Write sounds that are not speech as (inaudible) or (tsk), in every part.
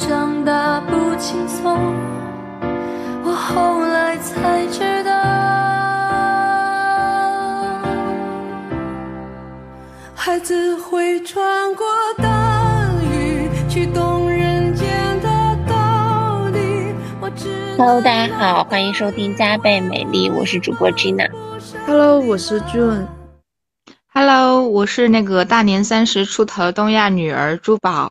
长大不轻松，我后来才知道，孩子会穿过大雨去懂人间的道理。我知道 Hello，大家好，欢迎收听加倍美丽，我是主播 Gina。Hello，我是 June。Hello，我是那个大年三十出头的东亚女儿珠宝。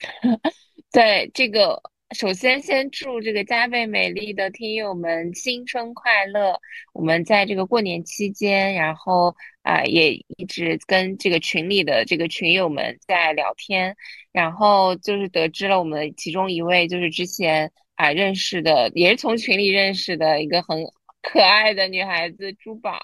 (laughs) 对这个，首先先祝这个加倍美丽的听友们新春快乐。我们在这个过年期间，然后啊、也一直跟这个群里的这个群友们在聊天，然后就是得知了我们其中一位就是之前啊、认识的，也是从群里认识的一个很可爱的女孩子珠宝，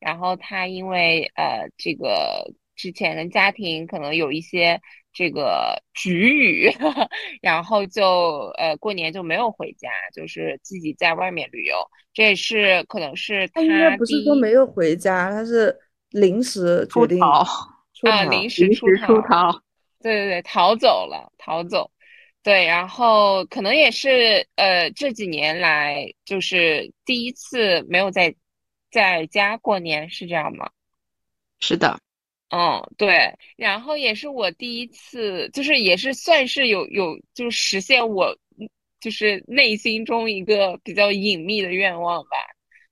然后她因为呃这个之前跟家庭可能有一些这个局语，(laughs) 然后就呃过年就没有回家，就是自己在外面旅游。这也是可能是他应该不是说没有回家，他是临时决定逃啊出逃临时出临时出逃逃。对对对，逃走了，逃走。对，然后可能也是呃这几年来就是第一次没有在在家过年，是这样吗？是的，嗯，对，然后也是我第一次，就是也是算是有有就是实现我就是内心中一个比较隐秘的愿望吧。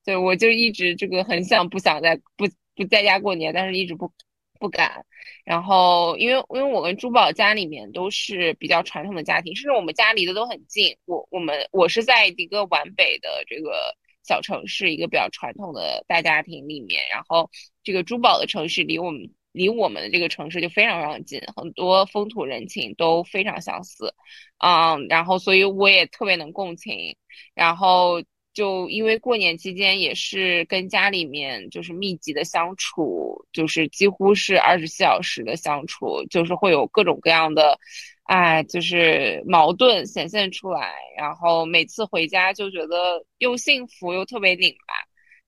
对，我就一直这个很想不想在不不在家过年，但是一直不不敢。然后因为因为我跟珠宝家里面都是比较传统的家庭，甚至我们家离得都很近。我我们我是在一个皖北的这个小城市，一个比较传统的大家庭里面，然后这个珠宝的城市离我们离我们的这个城市就非常非常近，很多风土人情都非常相似，嗯，然后所以我也特别能共情，然后就因为过年期间也是跟家里面就是密集的相处，就是几乎是二十四小时的相处，就是会有各种各样的。哎，就是矛盾显现出来，然后每次回家就觉得又幸福又特别拧巴，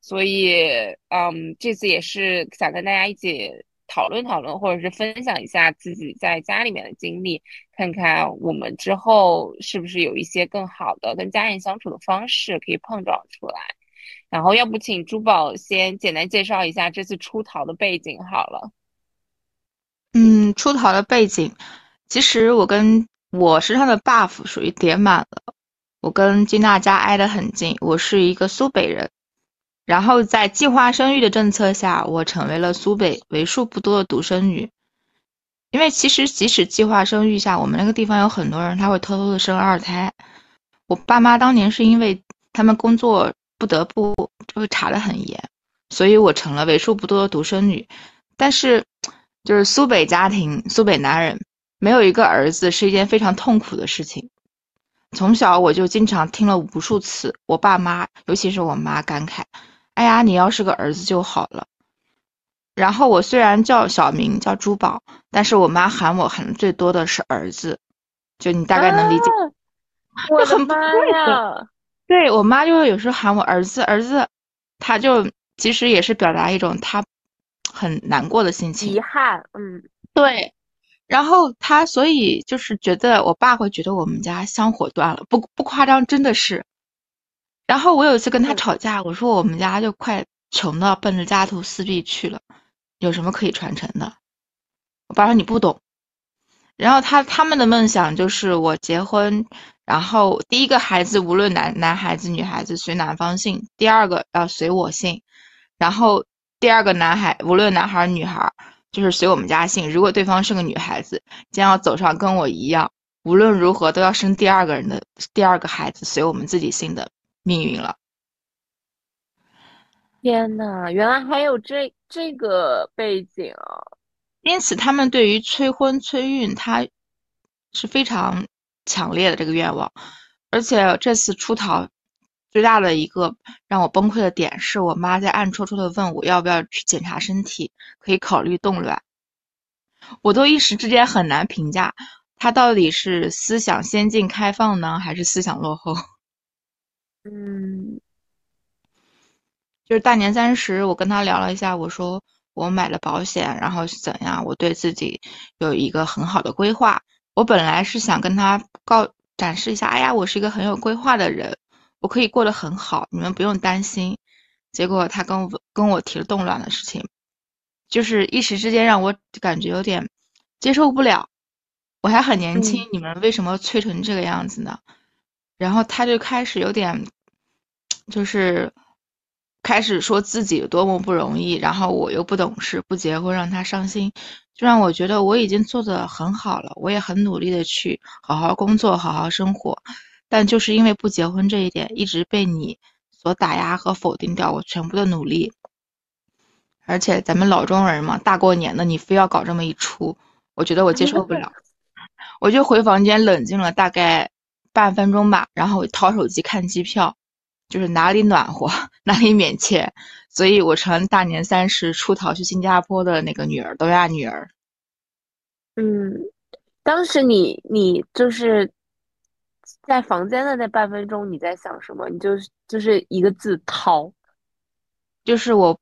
所以，嗯，这次也是想跟大家一起讨论讨论，或者是分享一下自己在家里面的经历，看看我们之后是不是有一些更好的跟家人相处的方式可以碰撞出来。然后，要不请珠宝先简单介绍一下这次出逃的背景好了。嗯，出逃的背景，其实我跟我身上的 buff 属于叠满了。我跟金娜家挨得很近，我是一个苏北人。然后在计划生育的政策下，我成为了苏北为数不多的独生女。因为其实即使计划生育下，我们那个地方有很多人他会偷偷的生二胎。我爸妈当年是因为他们工作不得不就会查得很严，所以我成了为数不多的独生女。但是，就是苏北家庭，苏北男人没有一个儿子是一件非常痛苦的事情。从小我就经常听了无数次我爸妈，尤其是我妈感慨：“哎呀，你要是个儿子就好了。”然后我虽然叫小名叫珠宝，但是我妈喊我喊的最多的是儿子，就你大概能理解。我很不妈对呀！对我妈就有时候喊我儿子儿子，她就其实也是表达一种她很难过的心情。遗憾，嗯，对，然后她所以就是觉得我爸会觉得我们家香火断了，不不夸张，真的是。然后我有一次跟他嗯吵架，我说我们家就快穷到奔着家徒四壁去了，有什么可以传承的？我爸说你不懂。然后他他们的梦想就是我结婚，然后第一个孩子无论男男孩子女孩子随男方姓，第二个要随我姓，然后第二个男孩无论男孩儿女孩儿就是随我们家姓。如果对方是个女孩子，将要走上跟我一样，无论如何都要生第二个人的第二个孩子随我们自己姓的命运了。天呐，原来还有这这个背景啊！因此，他们对于催婚催孕，他是非常强烈的这个愿望。而且这次出逃最大的一个让我崩溃的点，是我妈在暗戳戳的问我要不要去检查身体，可以考虑冻卵。我都一时之间很难评价她到底是思想先进开放呢，还是思想落后。嗯就是大年三十，我跟他聊了一下，我说我买了保险，然后是怎样，我对自己有一个很好的规划。我本来是想跟他告展示一下，哎呀，我是一个很有规划的人，我可以过得很好，你们不用担心。结果他跟我跟我提了动乱的事情，就是一时之间让我感觉有点接受不了。我还很年轻，你们为什么催成这个样子呢？然后他就开始有点，就是开始说自己有多么不容易，然后我又不懂事，不结婚让他伤心，就让我觉得我已经做得很好了，我也很努力的去好好工作，好好生活，但就是因为不结婚这一点，一直被你所打压和否定掉我全部的努力。而且咱们老中人嘛，大过年的你非要搞这么一出，我觉得我接受不了，(laughs) 我就回房间冷静了大概。半分钟吧，然后我掏手机看机票，就是哪里暖和 (laughs) 哪里免签，所以我成大年三十出逃去新加坡的那个女儿，东亚女儿。嗯，当时你你就是在房间的那半分钟，你在想什么？你就是就是一个字掏，就是我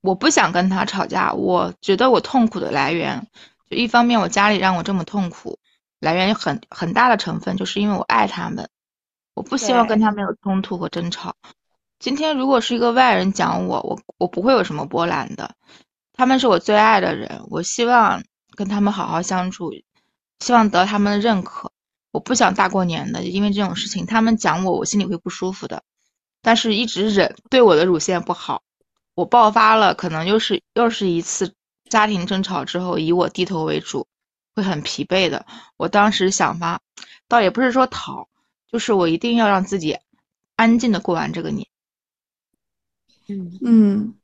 我不想跟他吵架，我觉得我痛苦的来源，就一方面我家里让我这么痛苦。来源于很很大的成分，就是因为我爱他们，我不希望跟他们有冲突和争吵。今天如果是一个外人讲我，我我不会有什么波澜的。他们是我最爱的人，我希望跟他们好好相处，希望得到他们的认可。我不想大过年的，因为这种事情，他们讲我，我心里会不舒服的。但是一直忍，对我的乳腺不好。我爆发了，可能又是又是一次家庭争吵之后，以我低头为主。会很疲惫的。我当时想法，倒也不是说逃，就是我一定要让自己安静的过完这个年。嗯嗯，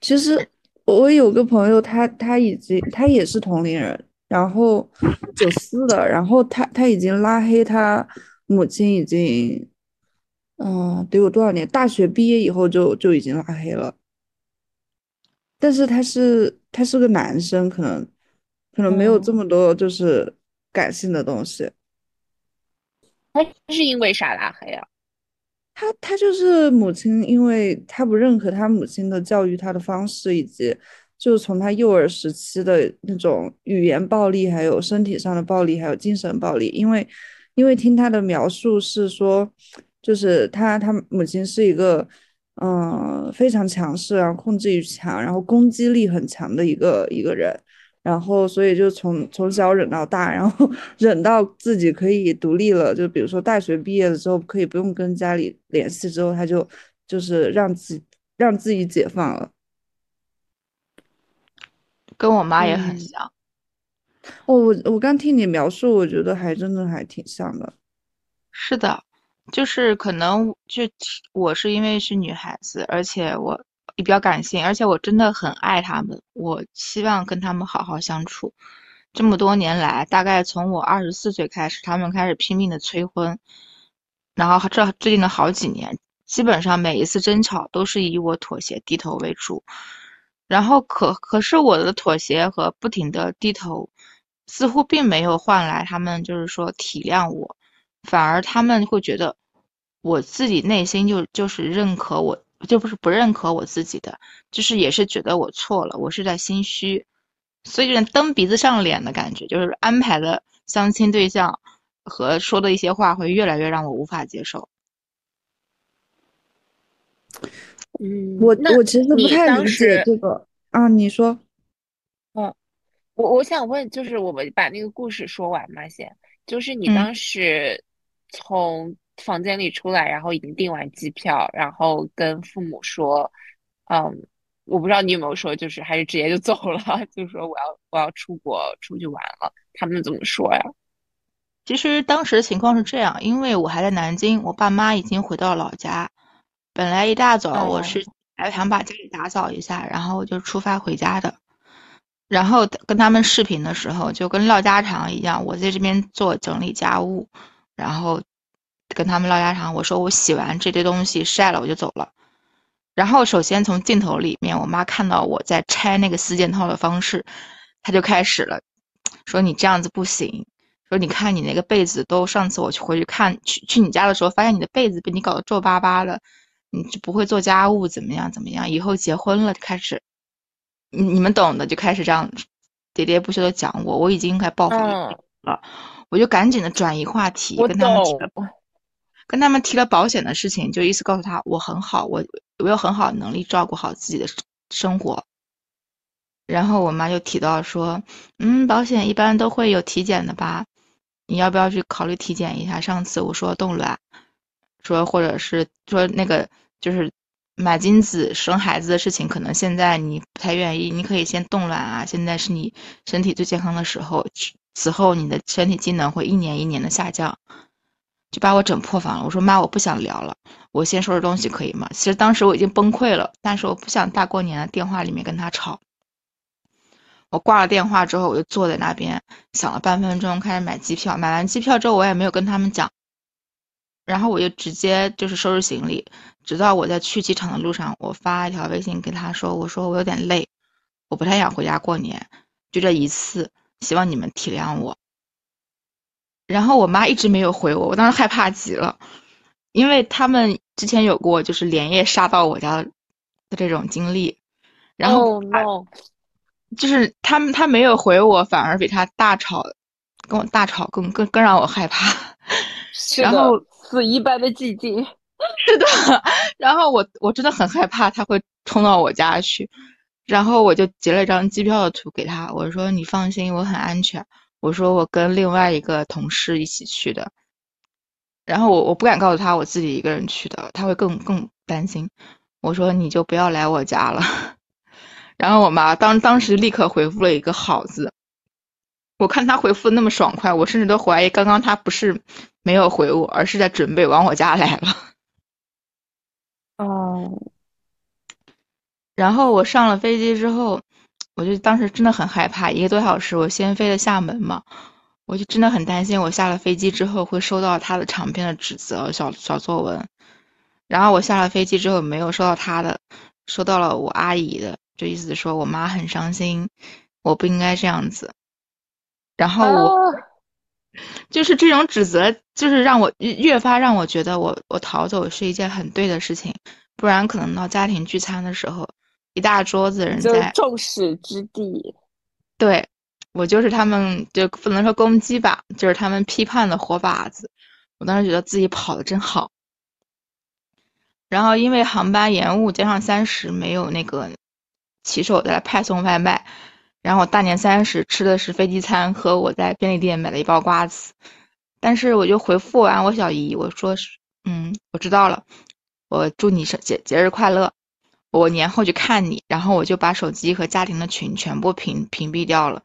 其实我有个朋友，他他已经他也是同龄人，然后九四的，然后他他已经拉黑他母亲，已经嗯得有多少年？大学毕业以后就就已经拉黑了。但是他是他是个男生，可能。可能没有这么多就是感性的东西。他是因为啥拉黑啊？他他就是母亲，因为他不认可他母亲的教育他的方式，以及就是从他幼儿时期的那种语言暴力，还有身体上的暴力，还有精神暴力。因为因为听他的描述是说，就是他他母亲是一个嗯非常强势，然后控制欲强，然后攻击力很强的一个一个人。然后，所以就从从小忍到大，然后 (laughs) 忍到自己可以独立了。就比如说大学毕业了之后，可以不用跟家里联系之后，他就就是让自己让自己解放了。跟我妈也很像。哦，我我刚听你描述，我觉得还真的还挺像的。是的，就是可能就我是因为是女孩子，而且我。也比较感性，而且我真的很爱他们，我希望跟他们好好相处。这么多年来，大概从我二十四岁开始，他们开始拼命的催婚，然后这最近的好几年，基本上每一次争吵都是以我妥协低头为主。然后可可是我的妥协和不停的低头，似乎并没有换来他们就是说体谅我，反而他们会觉得我自己内心就就是认可我。就不是不认可我自己的，就是也是觉得我错了，我是在心虚，所以有点蹬鼻子上脸的感觉，就是安排的相亲对象和说的一些话会越来越让我无法接受。嗯，我我其实不太理解这个啊，你说，嗯，我我想问，就是我们把那个故事说完嘛，先，就是你当时从。房间里出来，然后已经订完机票，然后跟父母说：“嗯，我不知道你有没有说，就是还是直接就走了，(laughs) 就说我要我要出国出去玩了。”他们怎么说呀？其实当时情况是这样，因为我还在南京，我爸妈已经回到老家。本来一大早我是还想把家里打扫一下，然后就出发回家的。然后跟他们视频的时候，就跟唠家常一样，我在这边做整理家务，然后。跟他们唠家常，我说我洗完这堆东西晒了，我就走了。然后首先从镜头里面，我妈看到我在拆那个四件套的方式，她就开始了，说你这样子不行，说你看你那个被子都，上次我去回去看去去你家的时候，发现你的被子被你搞得皱巴巴的，你就不会做家务，怎么样怎么样？以后结婚了就开始，你你们懂的，就开始这样喋喋不休的讲我，我已经快爆发了。了，我就赶紧的转移话题，跟他们跟他们提了保险的事情，就意思告诉他我很好，我我有很好的能力照顾好自己的生活。然后我妈就提到说，嗯，保险一般都会有体检的吧？你要不要去考虑体检一下？上次我说冻卵，说或者是说那个就是买精子生孩子的事情，可能现在你不太愿意，你可以先冻卵啊。现在是你身体最健康的时候，此后你的身体机能会一年一年的下降，就把我整破防了。我说妈，我不想聊了，我先收拾东西可以吗？其实当时我已经崩溃了，但是我不想大过年的电话里面跟他吵。我挂了电话之后，我就坐在那边想了半分钟，开始买机票。买完机票之后，我也没有跟他们讲，然后我就直接就是收拾行李。直到我在去机场的路上，我发一条微信给他说：“我说我有点累，我不太想回家过年，就这一次，希望你们体谅我。”然后我妈一直没有回我，我当时害怕极了，因为他们之前有过就是连夜杀到我家的这种经历，然后。Oh no！就是他们，他没有回我，反而比他大吵，跟我大吵更更更让我害怕。然后死一般的寂静。(laughs) 是的，然后我我真的很害怕他会冲到我家去，然后我就截了一张机票的图给他，我说你放心，我很安全。我说我跟另外一个同事一起去的，然后我我不敢告诉他我自己一个人去的，他会更更担心。我说你就不要来我家了。(laughs) 然后我妈当当时立刻回复了一个好字，我看他回复的那么爽快，我甚至都怀疑刚刚他不是没有回我，而是在准备往我家来了。(laughs) 哦。然后我上了飞机之后，我就当时真的很害怕，一个多小时，我先飞的厦门嘛，我就真的很担心，我下了飞机之后会收到他的长篇的指责小小作文。然后我下了飞机之后没有收到他的，收到了我阿姨的。就意思说我妈很伤心，我不应该这样子。然后我就是这种指责，就是让我越发让我觉得我我逃走是一件很对的事情，不然可能到家庭聚餐的时候，一大桌子人在众矢之的。对，我就是他们就不能说攻击吧，就是他们批判的活靶子。我当时觉得自己跑的真好。然后因为航班延误，加上三十没有那个。骑手在派送外卖，然后大年三十吃的是飞机餐和我在便利店买了一包瓜子，但是我就回复完我小姨，我说是，嗯，我知道了，我祝你生节节日快乐，我年后去看你，然后我就把手机和家庭的群全部屏屏蔽掉了，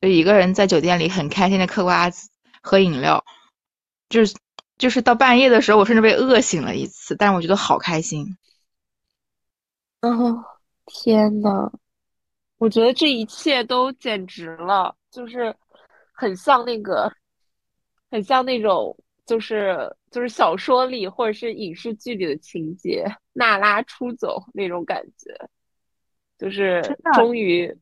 就一个人在酒店里很开心的嗑瓜子喝饮料，就是就是到半夜的时候，我甚至被饿醒了一次，但是我觉得好开心，哦。天呐，我觉得这一切都简直了，就是很像那个，很像那种，就是就是小说里或者是影视剧里的情节，娜拉出走那种感觉，就是终于，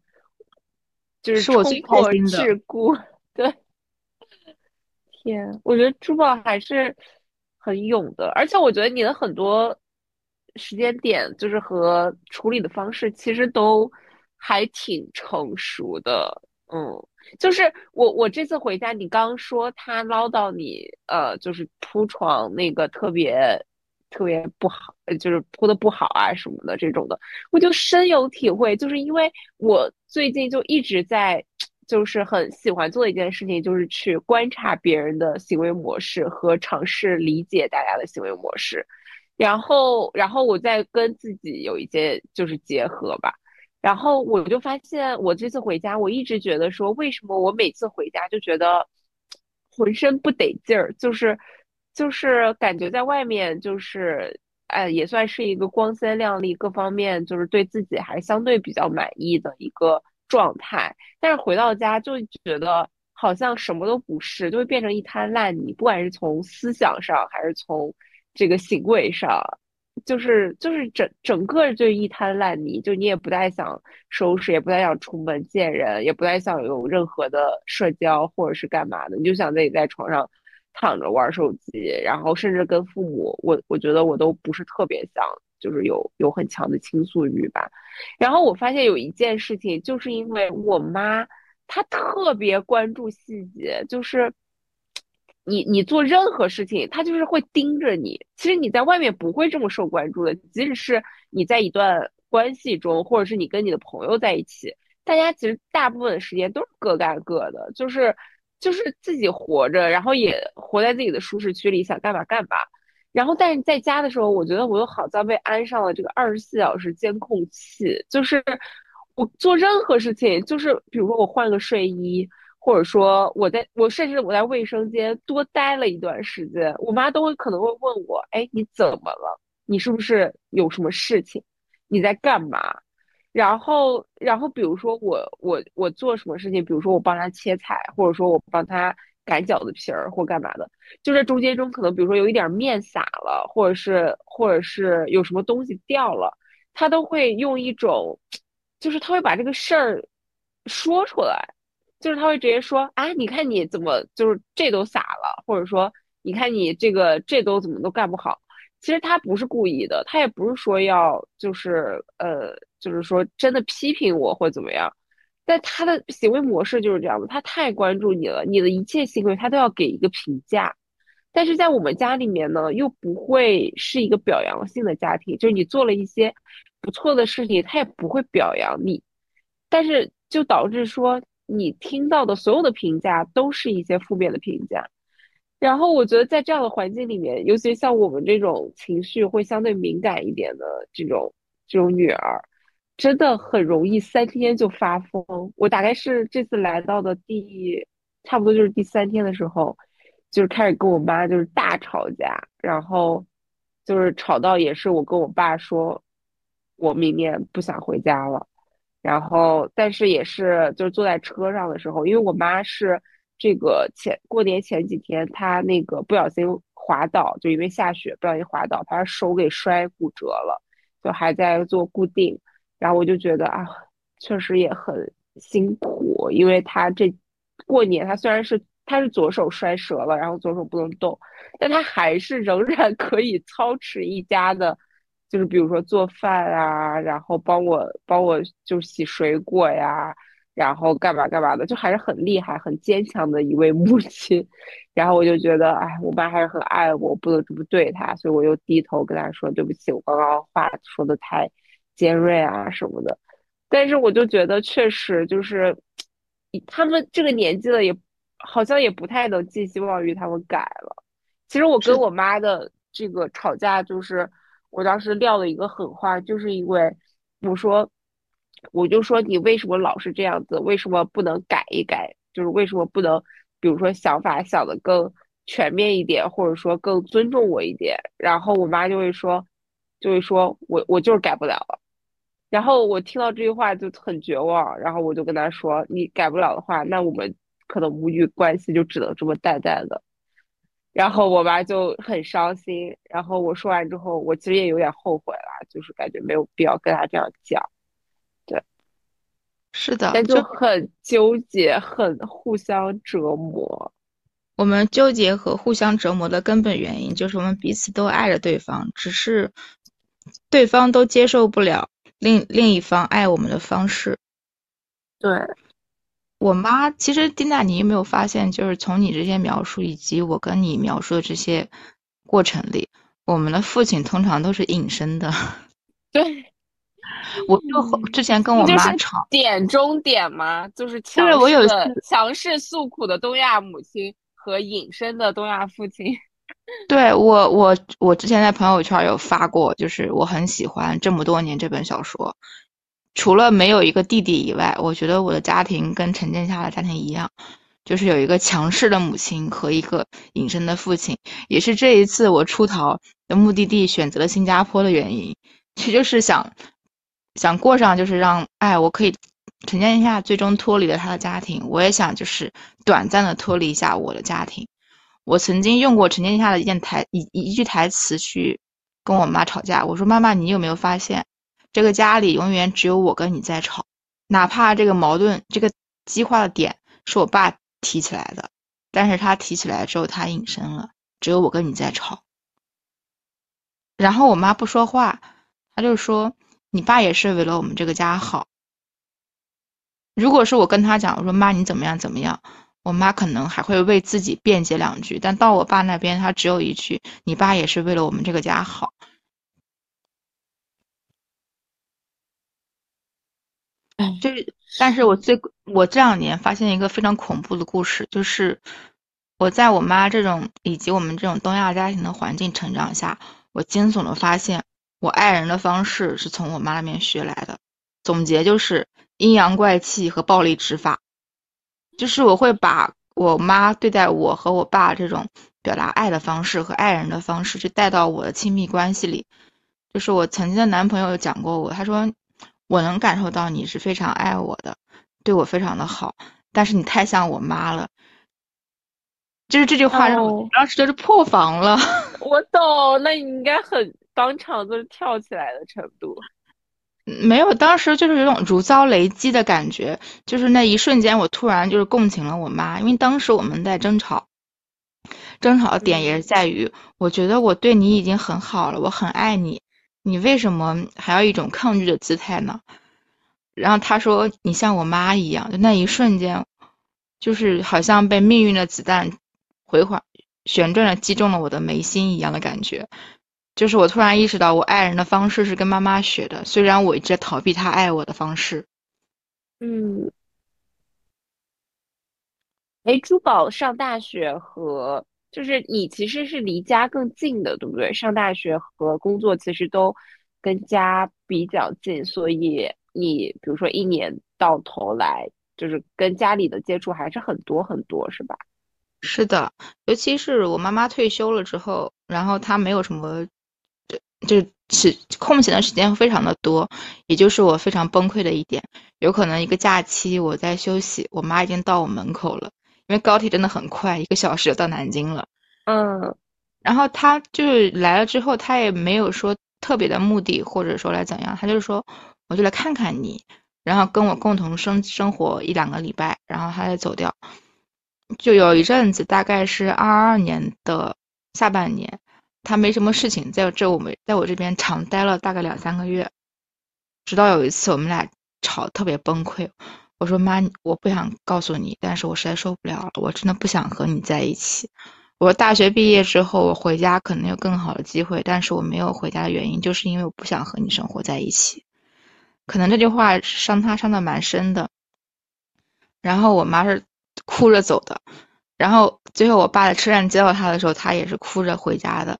就是冲破桎梏，(laughs) 对。天，我觉得珠宝还是很勇的，而且我觉得你的很多。时间点就是和处理的方式，其实都还挺成熟的。嗯，就是我我这次回家，你刚说他唠叨你，呃，就是铺床那个特别特别不好，就是铺的不好啊什么的这种的，我就深有体会。就是因为我最近就一直在，就是很喜欢做一件事情，就是去观察别人的行为模式和尝试理解大家的行为模式。然后，然后我再跟自己有一些就是结合吧。然后我就发现，我这次回家，我一直觉得说，为什么我每次回家就觉得浑身不得劲儿，就是就是感觉在外面就是，哎，也算是一个光鲜亮丽，各方面就是对自己还相对比较满意的一个状态。但是回到家就觉得好像什么都不是，就会变成一滩烂泥，不管是从思想上还是从。这个行为上，就是就是整整个就一滩烂泥，就你也不太想收拾，也不太想出门见人，也不太想有任何的社交或者是干嘛的，你就想自己在床上躺着玩手机，然后甚至跟父母，我我觉得我都不是特别想，就是有有很强的倾诉欲吧。然后我发现有一件事情，就是因为我妈她特别关注细节，就是你你做任何事情，她就是会盯着你。其实你在外面不会这么受关注的，即使是你在一段关系中，或者是你跟你的朋友在一起，大家其实大部分的时间都是各干各的，就是就是自己活着，然后也活在自己的舒适区里，想干嘛干嘛。然后，但是在家的时候，我觉得我又好像被安上了这个二十四小时监控器，就是我做任何事情，就是比如说我换个睡衣，或者说我在我甚至我在卫生间多待了一段时间，我妈都会可能会问我，哎，你怎么了？你是不是有什么事情？你在干嘛？然后，然后比如说我我我做什么事情，比如说我帮他切菜，或者说我帮他。擀饺子皮儿或干嘛的，就在中间中可能，比如说有一点面撒了，或者是或者是有什么东西掉了，他都会用一种，就是他会把这个事儿说出来，就是他会直接说啊，你看你怎么就是这都撒了，或者说你看你这个这都怎么都干不好，其实他不是故意的，他也不是说要就是呃就是说真的批评我或怎么样。但他的行为模式就是这样的，他太关注你了，你的一切行为他都要给一个评价。但是在我们家里面呢，又不会是一个表扬性的家庭，就是你做了一些不错的事情，他也不会表扬你。但是就导致说，你听到的所有的评价都是一些负面的评价。然后我觉得在这样的环境里面，尤其像我们这种情绪会相对敏感一点的这种这种女儿。真的很容易三天就发疯。我大概是这次来到的第，差不多就是第三天的时候，就是开始跟我妈就是大吵架，然后就是吵到也是我跟我爸说，我明年不想回家了。然后但是也是就是坐在车上的时候，因为我妈是这个前过年前几天他那个不小心滑倒，就因为下雪不小心滑倒，把手给摔骨折了，就还在做固定。然后我就觉得啊，确实也很辛苦，因为他这过年，他虽然是他是左手摔折了，然后左手不能动，但他还是仍然可以操持一家的，就是比如说做饭啊，然后帮我帮我就洗水果呀，然后干嘛干嘛的，就还是很厉害、很坚强的一位母亲。然后我就觉得，哎，我妈还是很爱我，不能这么对她，所以我又低头跟她说对不起，我刚刚话说的太。尖锐啊什么的，但是我就觉得确实就是，他们这个年纪了，也好像也不太能寄希望于他们改了。其实我跟我妈的这个吵架，就是我当时撂了一个狠话，就是因为我说，我就说你为什么老是这样子？为什么不能改一改？就是为什么不能，比如说想法想的更全面一点，或者说更尊重我一点？然后我妈就会说，就会说我我就是改不了了。然后我听到这句话就很绝望，然后我就跟他说：“你改不了的话，那我们可能母女关系就只能这么淡淡的。”然后我妈就很伤心。然后我说完之后，我其实也有点后悔了，就是感觉没有必要跟他这样讲。对，是的，但就很纠结，很互相折磨。我们纠结和互相折磨的根本原因，就是我们彼此都爱着对方，只是。对方都接受不了另另一方爱我们的方式。对，我妈其实丁娜，你有没有发现，就是从你这些描述以及我跟你描述的这些过程里，我们的父亲通常都是隐身的。(laughs) 对，我就之前跟我妈吵，点中点嘛？就是强势的强势诉苦的东亚母亲和隐身的东亚父亲。(laughs) 对我，我我之前在朋友圈有发过，就是我很喜欢这么多年这本小说，除了没有一个弟弟以外，我觉得我的家庭跟陈建夏的家庭一样，就是有一个强势的母亲和一个隐身的父亲，也是这一次我出逃的目的地选择了新加坡的原因，其实就是想想过上就是让哎，我可以陈建夏最终脱离了他的家庭，我也想就是短暂的脱离一下我的家庭。我曾经用过陈建夏的一件台一一句台词去跟我妈吵架。我说：“妈妈，你有没有发现，这个家里永远只有我跟你在吵，哪怕这个矛盾、这个激化的点是我爸提起来的，但是他提起来之后他隐身了，只有我跟你在吵。”然后我妈不说话，她就说：“你爸也是为了我们这个家好。”如果是我跟他讲，我说妈你怎么样怎么样，我妈可能还会为自己辩解两句，但到我爸那边，他只有一句：你爸也是为了我们这个家好。就是，但是我最我这两年发现一个非常恐怖的故事，就是我在我妈这种以及我们这种东亚家庭的环境成长下，我惊悚的发现，我爱人的方式是从我妈那边学来的。总结就是阴阳怪气和暴力执法，就是我会把我妈对待我和我爸这种表达爱的方式和爱人的方式，就带到我的亲密关系里。就是我曾经的男朋友讲过我，他说。我能感受到你是非常爱我的，对我非常的好，但是你太像我妈了，就是这句话让我当时就是破防了。(laughs) 我懂，那你应该很当场就是跳起来的程度。没有，当时就是有种如遭雷击的感觉，就是那一瞬间我突然就是共情了我妈，因为当时我们在争吵，争吵的点也是在于，我觉得我对你已经很好了，我很爱你。你为什么还要一种抗拒的姿态呢？然后他说：“你像我妈一样。”就那一瞬间，就是好像被命运的子弹回环旋转着击中了我的眉心一样的感觉。就是我突然意识到，我爱人的方式是跟妈妈学的，虽然我一直在逃避他爱我的方式。嗯。哎，珠宝上大学和。就是你其实是离家更近的，对不对？上大学和工作其实都跟家比较近，所以你比如说一年到头来，就是跟家里的接触还是很多很多，是吧？是的，尤其是我妈妈退休了之后，然后她没有什么，就就是空闲的时间非常的多，也就是我非常崩溃的一点。有可能一个假期我在休息，我妈已经到我门口了。因为高铁真的很快，一个小时就到南京了。嗯，然后她就是来了之后，她也没有说特别的目的，或者说来怎样，她就是说我就来看看你，然后跟我共同生生活一两个礼拜，然后她再走掉。就有一阵子，大概是二二年的下半年，他没什么事情，在这我们在我这边长待了大概两三个月，直到有一次我们俩吵特别崩溃。我说妈，我不想告诉你，但是我实在受不了了，我真的不想和你在一起。我大学毕业之后，我回家可能有更好的机会，但是我没有回家的原因，就是因为我不想和你生活在一起。可能这句话伤他伤的蛮深的。然后我妈是哭着走的，然后最后我爸在车站接到他的时候，他也是哭着回家的。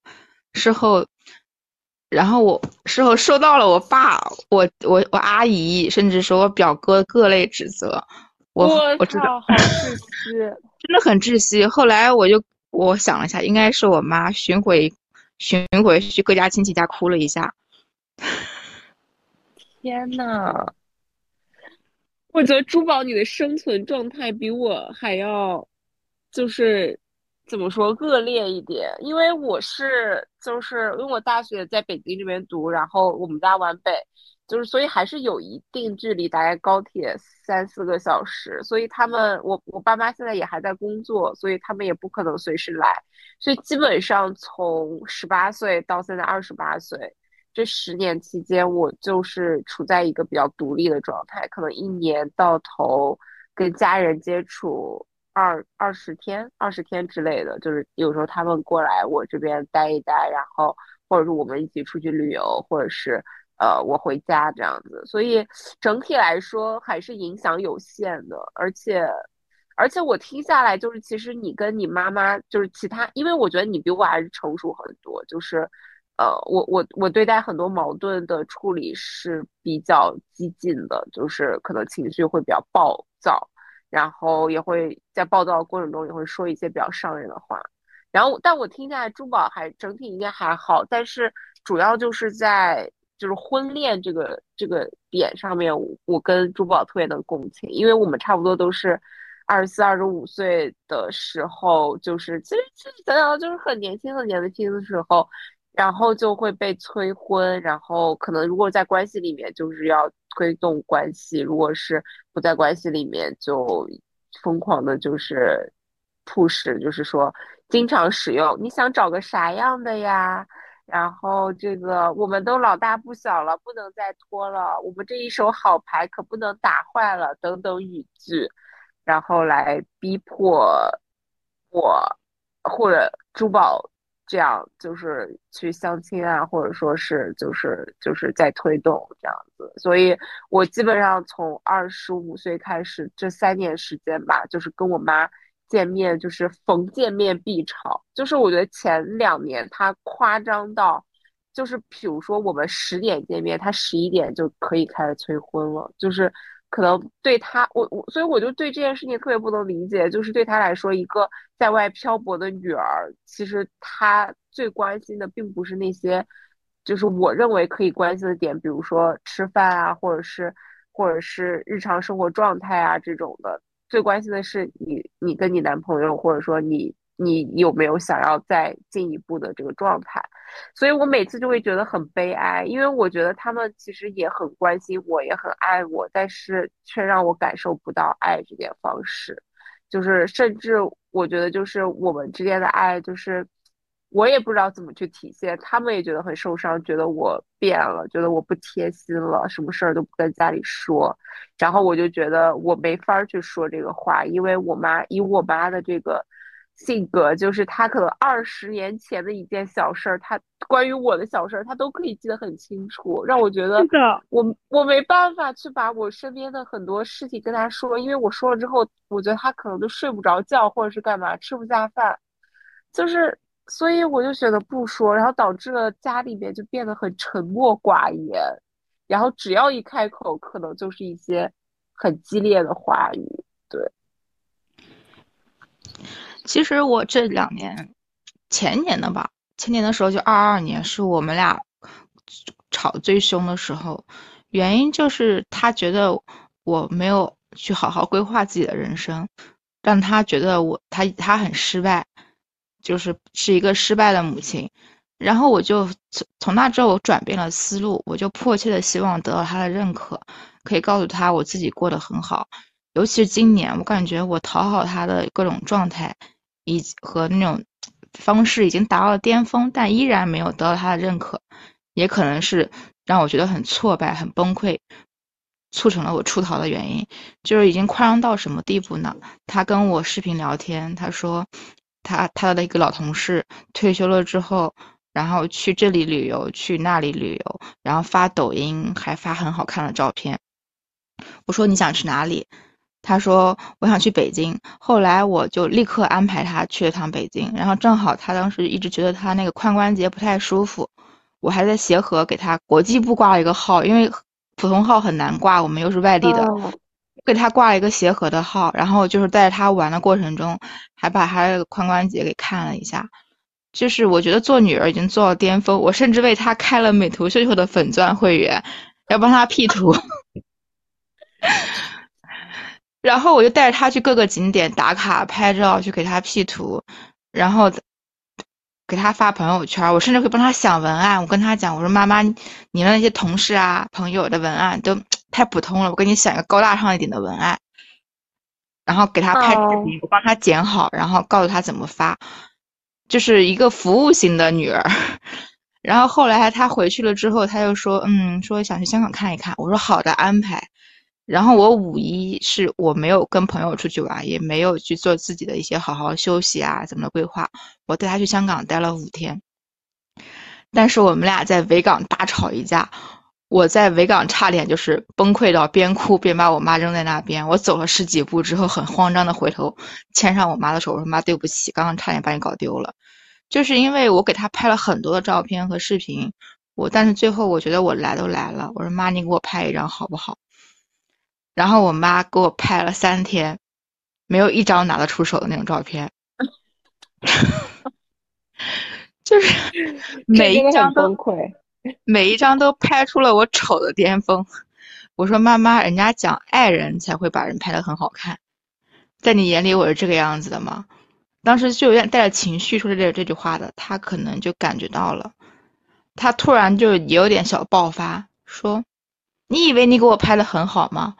事后。然后我事后收到了我爸、我我我阿姨，甚至说我表哥各类指责。我我知道，好窒息，(laughs) 真的很窒息。后来我就我想了一下，应该是我妈巡回巡回去各家亲戚家哭了一下。天呐，我觉得珠宝你的生存状态比我还要，就是。怎么说恶劣一点？因为我是就是因为我大学在北京这边读，然后我们家往北，就是所以还是有一定距离，大概高铁三四个小时。所以他们我我爸妈现在也还在工作，所以他们也不可能随时来。所以基本上从十八岁到现在二十八岁这十年期间，我就是处在一个比较独立的状态，可能一年到头跟家人接触。二二十天，二十天之类的，就是有时候他们过来我这边待一待，然后或者是我们一起出去旅游，或者是呃我回家这样子，所以整体来说还是影响有限的。而且而且我听下来，就是其实你跟你妈妈，就是其他，因为我觉得你比我还是成熟很多，就是呃我我我对待很多矛盾的处理是比较激进的，就是可能情绪会比较暴躁。然后也会在暴躁的过程中也会说一些比较伤人的话，然后但我听下来珠宝还整体应该还好，但是主要就是在就是婚恋这个这个点上面，我跟珠宝特别能共情，因为我们差不多都是二十四、二十五岁的时候，就是其实其实想想就是很年轻很年轻的时候。然后就会被催婚，然后可能如果在关系里面就是要推动关系，如果是不在关系里面就疯狂的，就是 push，就是说经常使用，你想找个啥样的呀？然后这个我们都老大不小了，不能再拖了，我们这一手好牌可不能打坏了，等等语句，然后来逼迫我或者珠宝这样，就是去相亲啊，或者说是就是就是在推动这样子。所以我基本上从二十五岁开始，这三年时间吧，就是跟我妈。见面就是逢见面必吵，就是我觉得前两年他夸张到，就是比如说我们十点见面，他十一点就可以开始催婚了，就是可能对他我我，所以我就对这件事情特别不能理解，就是对他来说，一个在外漂泊的女儿，其实他最关心的并不是那些，就是我认为可以关心的点，比如说吃饭啊，或者是或者是日常生活状态啊这种的。最关心的是你，你跟你男朋友，或者说你，你有没有想要再进一步的这个状态？所以我每次就会觉得很悲哀，因为我觉得他们其实也很关心我，也很爱我，但是却让我感受不到爱这点方式，就是甚至我觉得就是我们之间的爱就是。我也不知道怎么去体现，他们也觉得很受伤，觉得我变了，觉得我不贴心了，什么事儿都不跟家里说，然后我就觉得我没法去说这个话，因为我妈以我妈的这个性格，就是他可能二十年前的一件小事儿，他关于我的小事儿，他都可以记得很清楚，让我觉得我我没办法去把我身边的很多事情跟他说，因为我说了之后，我觉得他可能都睡不着觉，或者是干嘛吃不下饭，就是。所以我就选择不说，然后导致了家里面就变得很沉默寡言，然后只要一开口，可能就是一些很激烈的话语。对，其实我这两年，前年的吧，前年的时候就二二年，是我们俩吵最凶的时候，原因就是他觉得我没有去好好规划自己的人生，让他觉得我他他很失败。就是是一个失败的母亲，然后我就从从那之后我转变了思路，我就迫切的希望得到他的认可，可以告诉他我自己过得很好。尤其是今年，我感觉我讨好他的各种状态，以和那种方式已经达到了巅峰，但依然没有得到他的认可，也可能是让我觉得很挫败、很崩溃，促成了我出逃的原因。就是已经夸张到什么地步呢？他跟我视频聊天，他说。他他的一个老同事退休了之后，然后去这里旅游，去那里旅游，然后发抖音，还发很好看的照片。我说你想去哪里？他说我想去北京。后来我就立刻安排他去了趟北京。然后正好他当时一直觉得他那个髋关节不太舒服，我还在协和给他国际部挂了一个号，因为普通号很难挂，我们又是外地的。给他挂了一个协和的号，然后就是带着他玩的过程中，还把他的髋关节给看了一下。就是我觉得做女儿已经做到巅峰，我甚至为他开了美图秀秀的粉钻会员，要帮他 P 图。(laughs) 然后我就带着他去各个景点打卡拍照，去给他 P 图，然后给他发朋友圈。我甚至会帮他想文案。我跟他讲，我说妈妈，你们那些同事啊、朋友的文案都。太普通了，我给你想一个高大上一点的文案，然后给他拍视频，我帮他剪好，然后告诉他怎么发，就是一个服务型的女儿。(laughs) 然后后来他回去了之后，他又说，嗯，说想去香港看一看。我说好的，安排。然后我五一是我没有跟朋友出去玩，也没有去做自己的一些好好休息啊，怎么的规划。我带他去香港待了五天，但是我们俩在维港大吵一架。我在维港差点就是崩溃到边哭边把我妈扔在那边。我走了十几步之后，很慌张的回头牵上我妈的手，我说：“妈，对不起，刚刚差点把你搞丢了。”就是因为我给她拍了很多的照片和视频，我但是最后我觉得我来都来了，我说：“妈，你给我拍一张好不好？”然后我妈给我拍了三天，没有一张拿得出手的那种照片，就是 (laughs) 每一张崩溃。每一张都拍出了我丑的巅峰。我说妈妈，人家讲爱人才会把人拍得很好看，在你眼里我是这个样子的吗？当时就有点带着情绪说这这句话的，他可能就感觉到了，他突然就也有点小爆发，说：“你以为你给我拍的很好吗？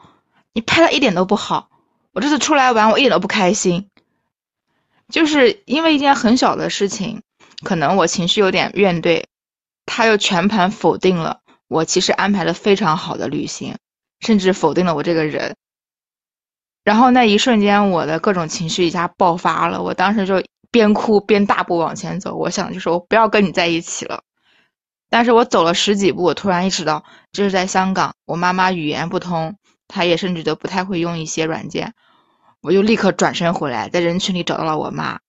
拍的一点都不好。我这次出来玩，我一点都不开心，就是因为一件很小的事情，可能我情绪有点怨怼。”他又全盘否定了我其实安排的非常好的旅行，甚至否定了我这个人。然后那一瞬间，我的各种情绪一下爆发了，我当时就边哭边大步往前走，我想就是我不要跟你在一起了。但是我走了十几步，我突然意识到这是在香港，我妈妈语言不通，她也甚至都不太会用一些软件，我就立刻转身回来，在人群里找到了我妈。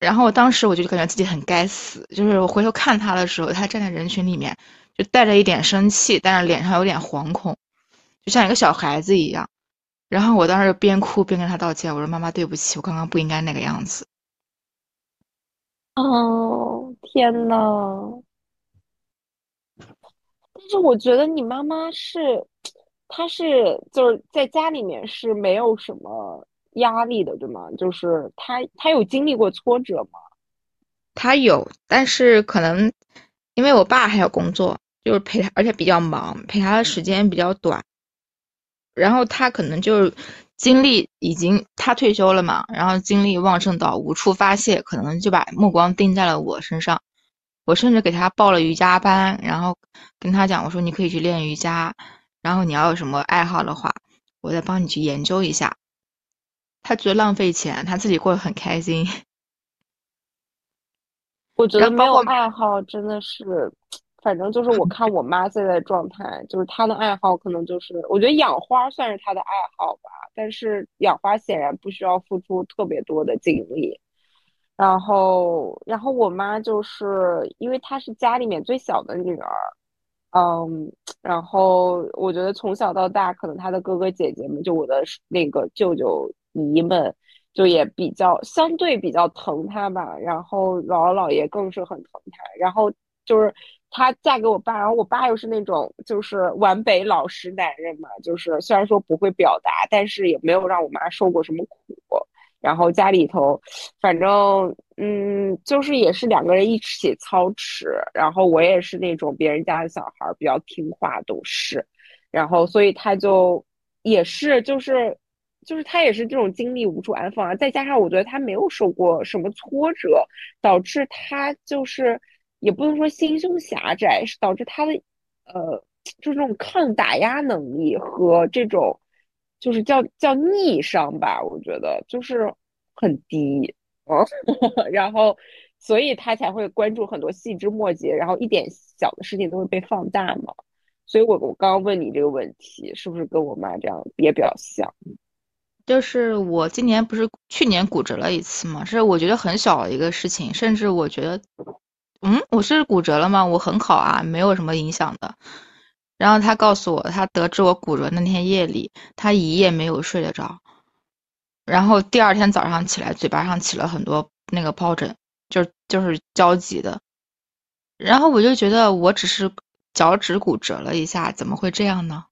然后我当时我就感觉自己很该死，就是我回头看她的时候，她站在人群里面，就带着一点生气，但是脸上有点惶恐，就像一个小孩子一样。然后我当时边哭边跟他道歉，我说：“妈妈，对不起，我刚刚不应该那个样子。”哦，天呐！但是我觉得你妈妈是，她是就是在家里面是没有什么压力的，对吗？就是他他有经历过挫折吗？他有，但是可能因为我爸还有工作，就是陪他，而且比较忙，陪他的时间比较短。然后他可能就是精力已经他退休了嘛，然后精力旺盛到无处发泄，可能就把目光盯在了我身上。我甚至给他报了瑜伽班，然后跟他讲，我说你可以去练瑜伽，然后你要有什么爱好的话，我再帮你去研究一下。他觉得浪费钱，他自己过得很开心。(laughs) 我觉得没有爱好真的是。反正就是我看我妈现在状态，就是她的爱好可能就是，我觉得养花算是她的爱好吧，但是养花显然不需要付出特别多的精力。然后，然后我妈就是因为她是家里面最小的女儿，嗯，然后我觉得从小到大，可能他的哥哥姐姐们，就我的那个舅舅姨们，就也比较相对比较疼他吧。然后姥姥姥爷更是很疼他，然后就是。她嫁给我爸，然后我爸又是那种就是皖北老实男人嘛，就是虽然说不会表达，但是也没有让我妈受过什么苦。然后家里头，反正嗯，就是也是两个人一起操持。然后我也是那种别人家的小孩，比较听话懂事。然后所以他就也是就是就是他也是这种精力无处安放啊。再加上我觉得他没有受过什么挫折，导致他就是。也不能说心胸狭窄，是导致他的，呃，就是这种抗打压能力和这种，就是叫叫逆商吧，我觉得就是很低，嗯，(laughs) 然后所以他才会关注很多细枝末节，然后一点小的事情都会被放大嘛。所以我我刚刚问你这个问题，是不是跟我妈这样也比较像？就是我今年不是去年骨折了一次嘛，是我觉得很小的一个事情，甚至我觉得。嗯，我是骨折了吗？我很好啊，没有什么影响的。然后他告诉我，他得知我骨折那天夜里，他一夜没有睡得着。然后第二天早上起来，嘴巴上起了很多那个疱疹，就就是焦急的。然后我就觉得我只是脚趾骨折了一下，怎么会这样呢？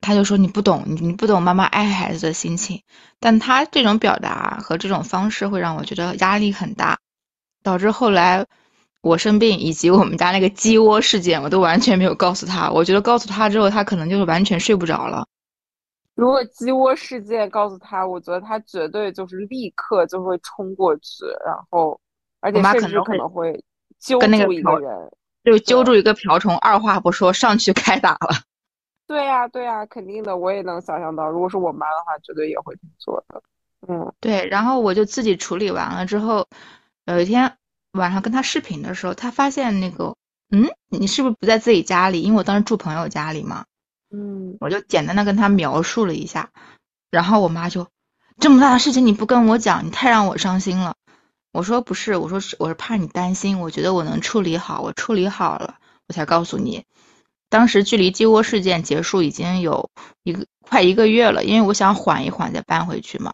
他就说你不懂，你不懂妈妈爱孩子的心情。但他这种表达和这种方式会让我觉得压力很大，导致后来。我生病以及我们家那个鸡窝事件，我都完全没有告诉他。我觉得告诉他之后，他可能就是完全睡不着了。如果鸡窝事件告诉他，我觉得他绝对就是立刻就会冲过去，然后而且甚至可能会揪住一个人，就揪住一个瓢虫，二话不说上去开打了。对呀，对呀，肯定的，我也能想象到，如果是我妈的话，绝对也会这么做的。嗯，对。然后我就自己处理完了之后，有一天。晚上跟他视频的时候，他发现那个，嗯，你是不是不在自己家里？因为我当时住朋友家里嘛，嗯，我就简单的跟他描述了一下，然后我妈就，这么大的事情你不跟我讲，你太让我伤心了。我说不是，我说是我是怕你担心，我觉得我能处理好，我处理好了，我才告诉你。当时距离鸡窝事件结束已经有一个快一个月了，因为我想缓一缓再搬回去嘛。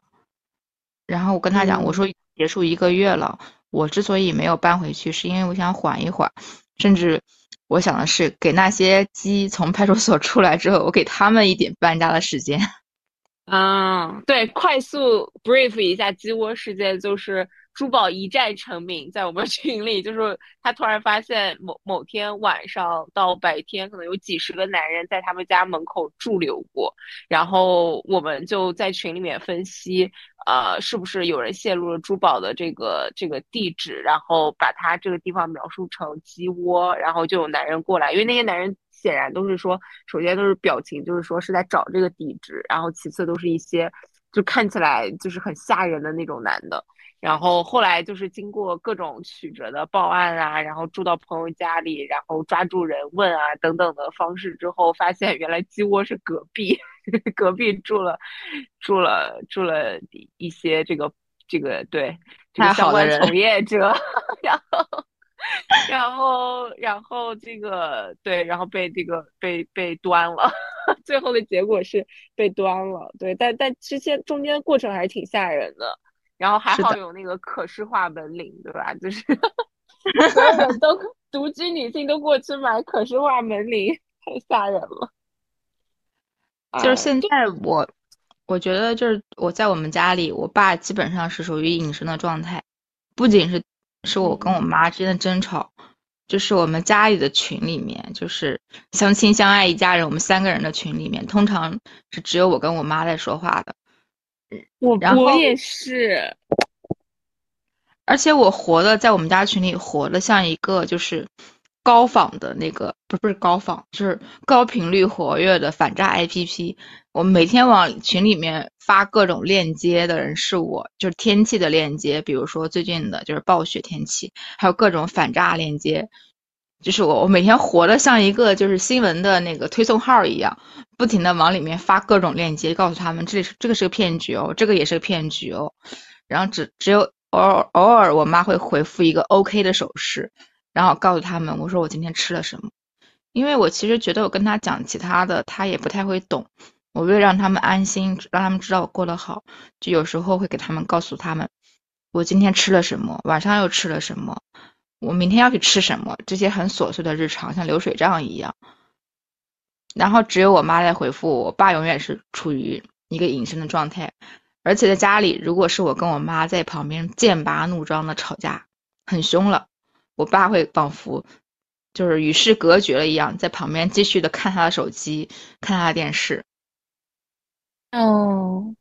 然后我跟他讲，我说结束一个月了。我之所以没有搬回去，是因为我想缓一缓，甚至我想的是给那些鸡从派出所出来之后，我给他们一点搬家的时间。(laughs) 嗯，对，快速 brief 一下鸡窝事件，就是珠宝一战成名，在我们群里，就是他突然发现某某天晚上到白天，可能有几十个男人在他们家门口驻留过，然后我们就在群里面分析，呃，是不是有人泄露了珠宝的这个这个地址，然后把他这个地方描述成鸡窝，然后就有男人过来，因为那些男人。显然都是说，首先都是表情，就是说是在找这个地址，然后其次都是一些就看起来就是很吓人的那种男的，然后后来就是经过各种曲折的报案啊，然后住到朋友家里，然后抓住人问啊等等的方式之后，发现原来鸡窝是隔壁，(laughs) 隔壁住了住了住了一些这个这个对这个相关从业者，(laughs) 然后。然后，然后这个对，然后被这个被被端了，(laughs) 最后的结果是被端了。对，但但之前中间过程还是挺吓人的。然后还好有那个可视化门铃，对吧？就是所有人都独居女性都过去买可视化门铃，太吓人了。就是现在我，我觉得就是我在我们家里，我爸基本上是属于隐身的状态，不仅是。是我跟我妈之间的争吵，就是我们家里的群里面，就是相亲相爱一家人，我们三个人的群里面，通常是只有我跟我妈在说话的。我我也是，而且我活的在我们家群里活的像一个就是高仿的那个，不不是高仿，就是高频率活跃的反诈 APP。我每天往群里面发各种链接的人是我，就是天气的链接，比如说最近的就是暴雪天气，还有各种反诈链接，就是我我每天活的像一个就是新闻的那个推送号一样，不停的往里面发各种链接，告诉他们这里是这个是个骗局哦，这个也是个骗局哦，然后只只有偶尔偶尔我妈会回复一个 OK 的手势，然后告诉他们我说我今天吃了什么，因为我其实觉得我跟他讲其他的，他也不太会懂。我为了让他们安心，让他们知道我过得好，就有时候会给他们告诉他们，我今天吃了什么，晚上又吃了什么，我明天要去吃什么，这些很琐碎的日常，像流水账一样。然后只有我妈在回复我，爸永远是处于一个隐身的状态。而且在家里，如果是我跟我妈在旁边剑拔弩张的吵架，很凶了，我爸会仿佛就是与世隔绝了一样，在旁边继续的看他的手机，看他的电视。哦，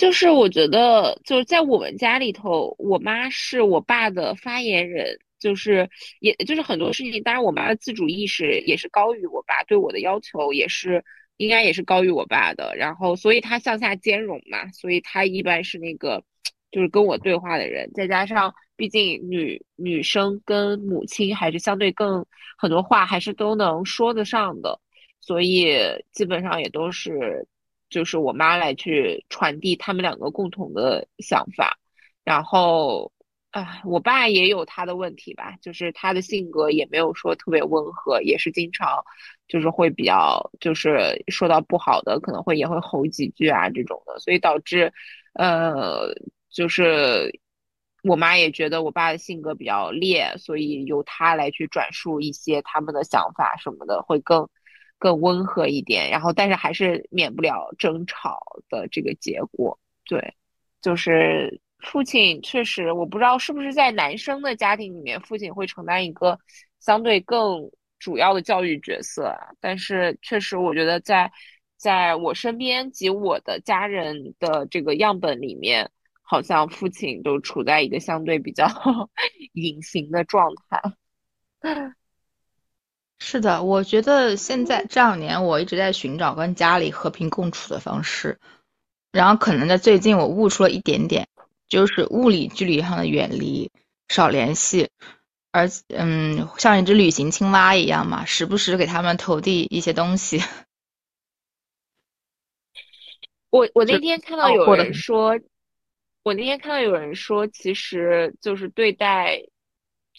就是我觉得就是在我们家里头，我妈是我爸的发言人，就是也就是很多事情，当然我妈的自主意识也是高于我爸，对我的要求也是应该也是高于我爸的，然后所以她向下兼容嘛，所以她一般是那个就是跟我对话的人，再加上毕竟女女生跟母亲还是相对更很多话还是都能说得上的，所以基本上也都是。就是我妈来去传递他们两个共同的想法，然后，啊，我爸也有他的问题吧，就是他的性格也没有说特别温和，也是经常，就是会比较，就是说到不好的，可能会也会吼几句啊这种的，所以导致，呃，就是我妈也觉得我爸的性格比较烈，所以由他来去转述一些他们的想法什么的，会更。更温和一点，然后但是还是免不了争吵的这个结果。对，就是父亲确实，我不知道是不是在男生的家庭里面，父亲会承担一个相对更主要的教育角色啊。但是确实，我觉得在在我身边及我的家人的这个样本里面，好像父亲都处在一个相对比较 (laughs) 隐形的状态。是的，我觉得现在这两年我一直在寻找跟家里和平共处的方式，然后可能在最近我悟出了一点点，就是物理距离上的远离，少联系，而嗯，像一只旅行青蛙一样嘛，时不时给他们投递一些东西。(laughs) 我我那天看到有人说，我那天看到有人说，其实就是对待。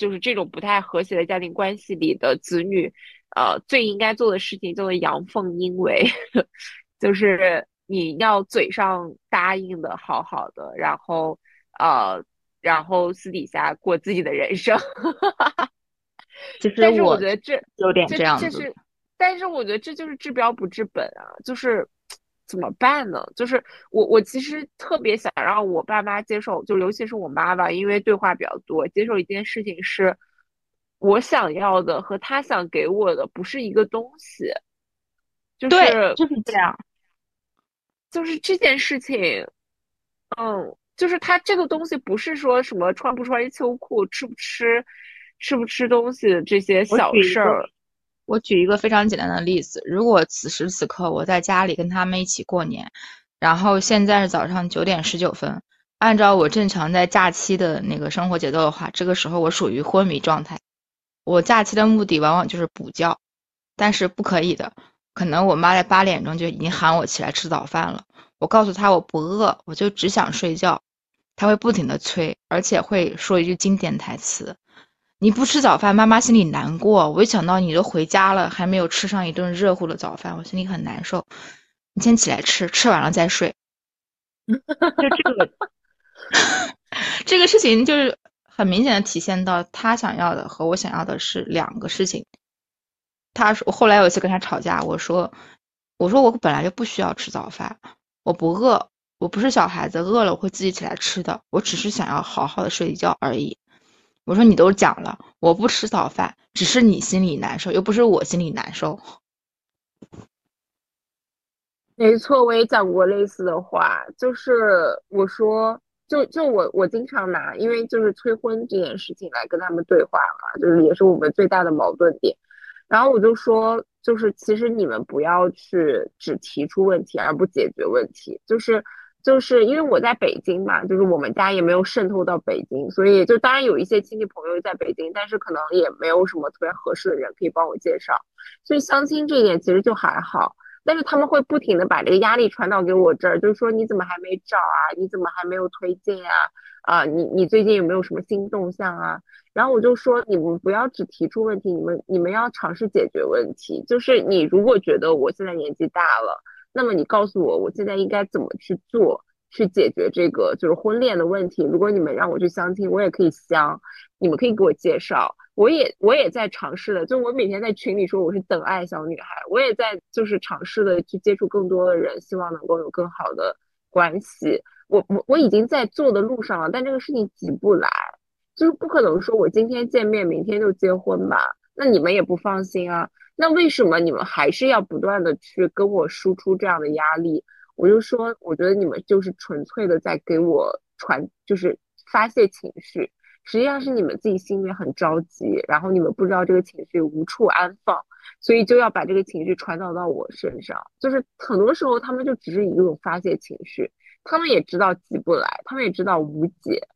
就是这种不太和谐的家庭关系里的子女，呃，最应该做的事情叫做阳奉阴违，(laughs) 就是你要嘴上答应的好好的，然后呃，然后私底下过自己的人生。(laughs) 其实但是我觉得这有点这样子，但是我觉得这就是治标不治本啊，就是。怎么办呢？就是我我其实特别想让我爸妈接受，就尤其是我妈吧，因为对话比较多，接受一件事情是，我想要的和他想给我的不是一个东西，就是，就是这样。就是这件事情，嗯，就是他这个东西不是说什么穿不穿秋裤、吃不吃、吃不吃东西这些小事儿。我举一个非常简单的例子，如果此时此刻我在家里跟他们一起过年，然后现在是早上九点十九分，按照我正常在假期的那个生活节奏的话，这个时候我属于昏迷状态。我假期的目的往往就是补觉，但是不可以的。可能我妈在八点钟就已经喊我起来吃早饭了。我告诉她我不饿，我就只想睡觉。她会不停的催，而且会说一句经典台词：“你不吃早饭，妈妈心里难过。”我一想到你都回家了，还没有吃上一顿热乎的早饭，我心里很难受。你先起来吃，吃完了再睡。就这个，(laughs) 这个事情就是很明显的体现到他想要的和我想要的是两个事情。他说，后来有一次跟他吵架，我说，我说我本来就不需要吃早饭，我不饿，我不是小孩子，饿了我会自己起来吃的，我只是想要好好的睡一觉而已。我说你都讲了，我不吃早饭，只是你心里难受，又不是我心里难受。没错，我也讲过类似的话，就是我说，就就我我经常拿，因为就是催婚这件事情来跟他们对话嘛，就是也是我们最大的矛盾点。然后我就说，就是其实你们不要去只提出问题而不解决问题，就是就是因为我在北京嘛，就是我们家也没有渗透到北京，所以就当然有一些亲戚朋友在北京，但是可能也没有什么特别合适的人可以帮我介绍，所以相亲这一点其实就还好，但是他们会不停的把这个压力传导给我这儿，就是说你怎么还没找啊？你怎么还没有推荐啊？啊，你你最近有没有什么新动向啊？然后我就说，你们不要只提出问题，你们你们要尝试解决问题。就是你如果觉得我现在年纪大了，那么你告诉我，我现在应该怎么去做，去解决这个就是婚恋的问题。如果你们让我去相亲，我也可以相，你们可以给我介绍，我也我也在尝试的。就我每天在群里说我是等爱小女孩，我也在就是尝试的去接触更多的人，希望能够有更好的关系。我我我已经在做的路上了，但这个事情急不来。就是不可能说我今天见面，明天就结婚吧？那你们也不放心啊。那为什么你们还是要不断的去跟我输出这样的压力？我就说，我觉得你们就是纯粹的在给我传，就是发泄情绪。实际上是你们自己心里很着急，然后你们不知道这个情绪无处安放，所以就要把这个情绪传导到我身上。就是很多时候他们就只是以一种发泄情绪，他们也知道急不来，他们也知道无解。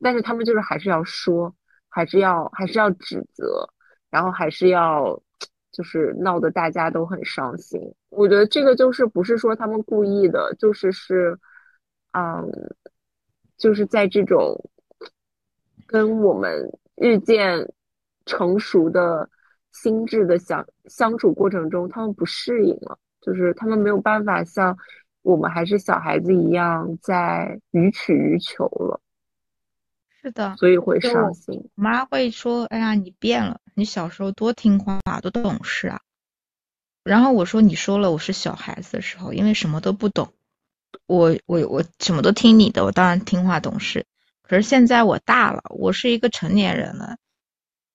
但是他们就是还是要说，还是要还是要指责，然后还是要就是闹得大家都很伤心。我觉得这个就是不是说他们故意的，就是是，嗯，就是在这种跟我们日渐成熟的心智的相相处过程中，他们不适应了，就是他们没有办法像我们还是小孩子一样在予取予求了。是的，所以会伤心。妈会说：“哎呀，你变了，你小时候多听话，多懂事啊。”然后我说：“你说了，我是小孩子的时候，因为什么都不懂，我我我什么都听你的，我当然听话懂事。可是现在我大了，我是一个成年人了，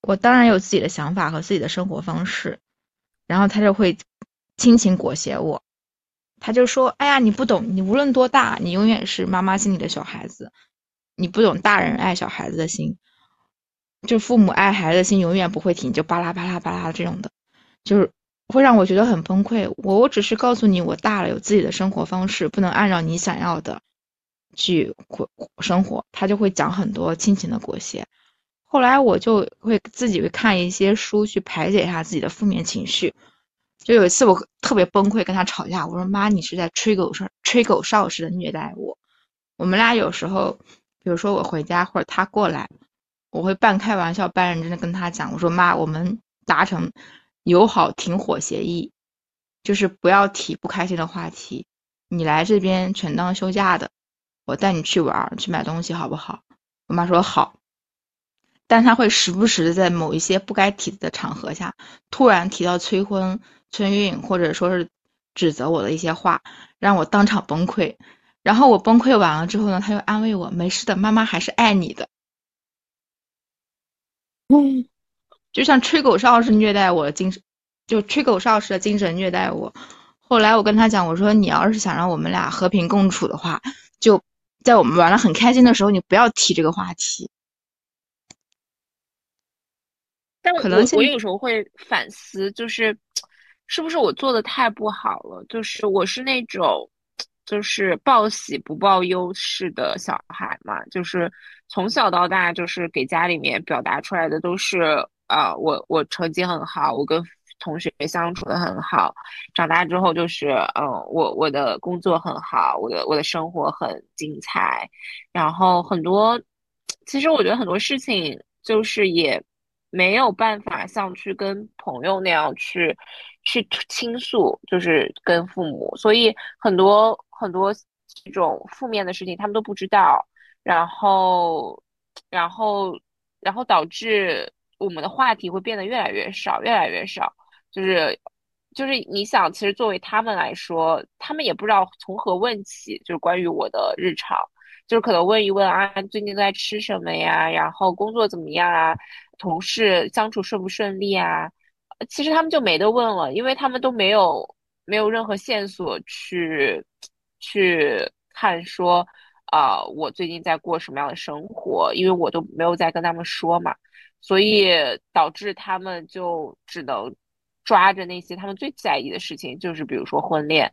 我当然有自己的想法和自己的生活方式。”然后他就会亲情裹挟我，他就说：“哎呀，你不懂，你无论多大，你永远是妈妈心里的小孩子。”你不懂大人爱小孩子的心，就父母爱孩子的心永远不会停，就巴拉巴拉巴拉这种的，就是会让我觉得很崩溃。我我只是告诉你，我大了有自己的生活方式，不能按照你想要的去过生活。他就会讲很多亲情的裹挟。后来我就会自己会看一些书去排解一下自己的负面情绪。就有一次我特别崩溃，跟他吵架，我说妈，你是在吹狗哨吹狗哨似的虐待我。我们俩有时候。比如说我回家或者他过来，我会半开玩笑半认真的跟他讲，我说妈，我们达成友好停火协议，就是不要提不开心的话题。你来这边全当休假的，我带你去玩去买东西好不好？我妈说好，但她会时不时的在某一些不该提的场合下，突然提到催婚、催孕，或者说是指责我的一些话，让我当场崩溃。然后我崩溃完了之后呢，他又安慰我：“没事的，妈妈还是爱你的。”嗯，就像吹狗哨是虐待我的精神，就吹狗哨似的精神虐待我。后来我跟他讲，我说：“你要是想让我们俩和平共处的话，就在我们玩的很开心的时候，你不要提这个话题。”但可能我我有时候会反思，就是 (tsk) 是不是我做的太不好了？就是我是那种就是报喜不报忧式的小孩嘛，就是从小到大就是给家里面表达出来的都是啊、我我成绩很好，我跟同学相处的很好，长大之后就是嗯、我我的工作很好，我的我的生活很精彩，然后很多其实我觉得很多事情就是也。没有办法像去跟朋友那样去去倾诉，就是跟父母，所以很多很多这种负面的事情他们都不知道，然后然后然后导致我们的话题会变得越来越少，越来越少，就是就是你想，其实作为他们来说，他们也不知道从何问起，就是关于我的日常。就是可能问一问啊，最近在吃什么呀？然后工作怎么样啊？同事相处顺不顺利啊？呃其实他们就没得问了，因为他们都没有没有任何线索去去看说啊、我最近在过什么样的生活，因为我都没有再跟他们说嘛，所以导致他们就只能抓着那些他们最在意的事情，就是比如说婚恋。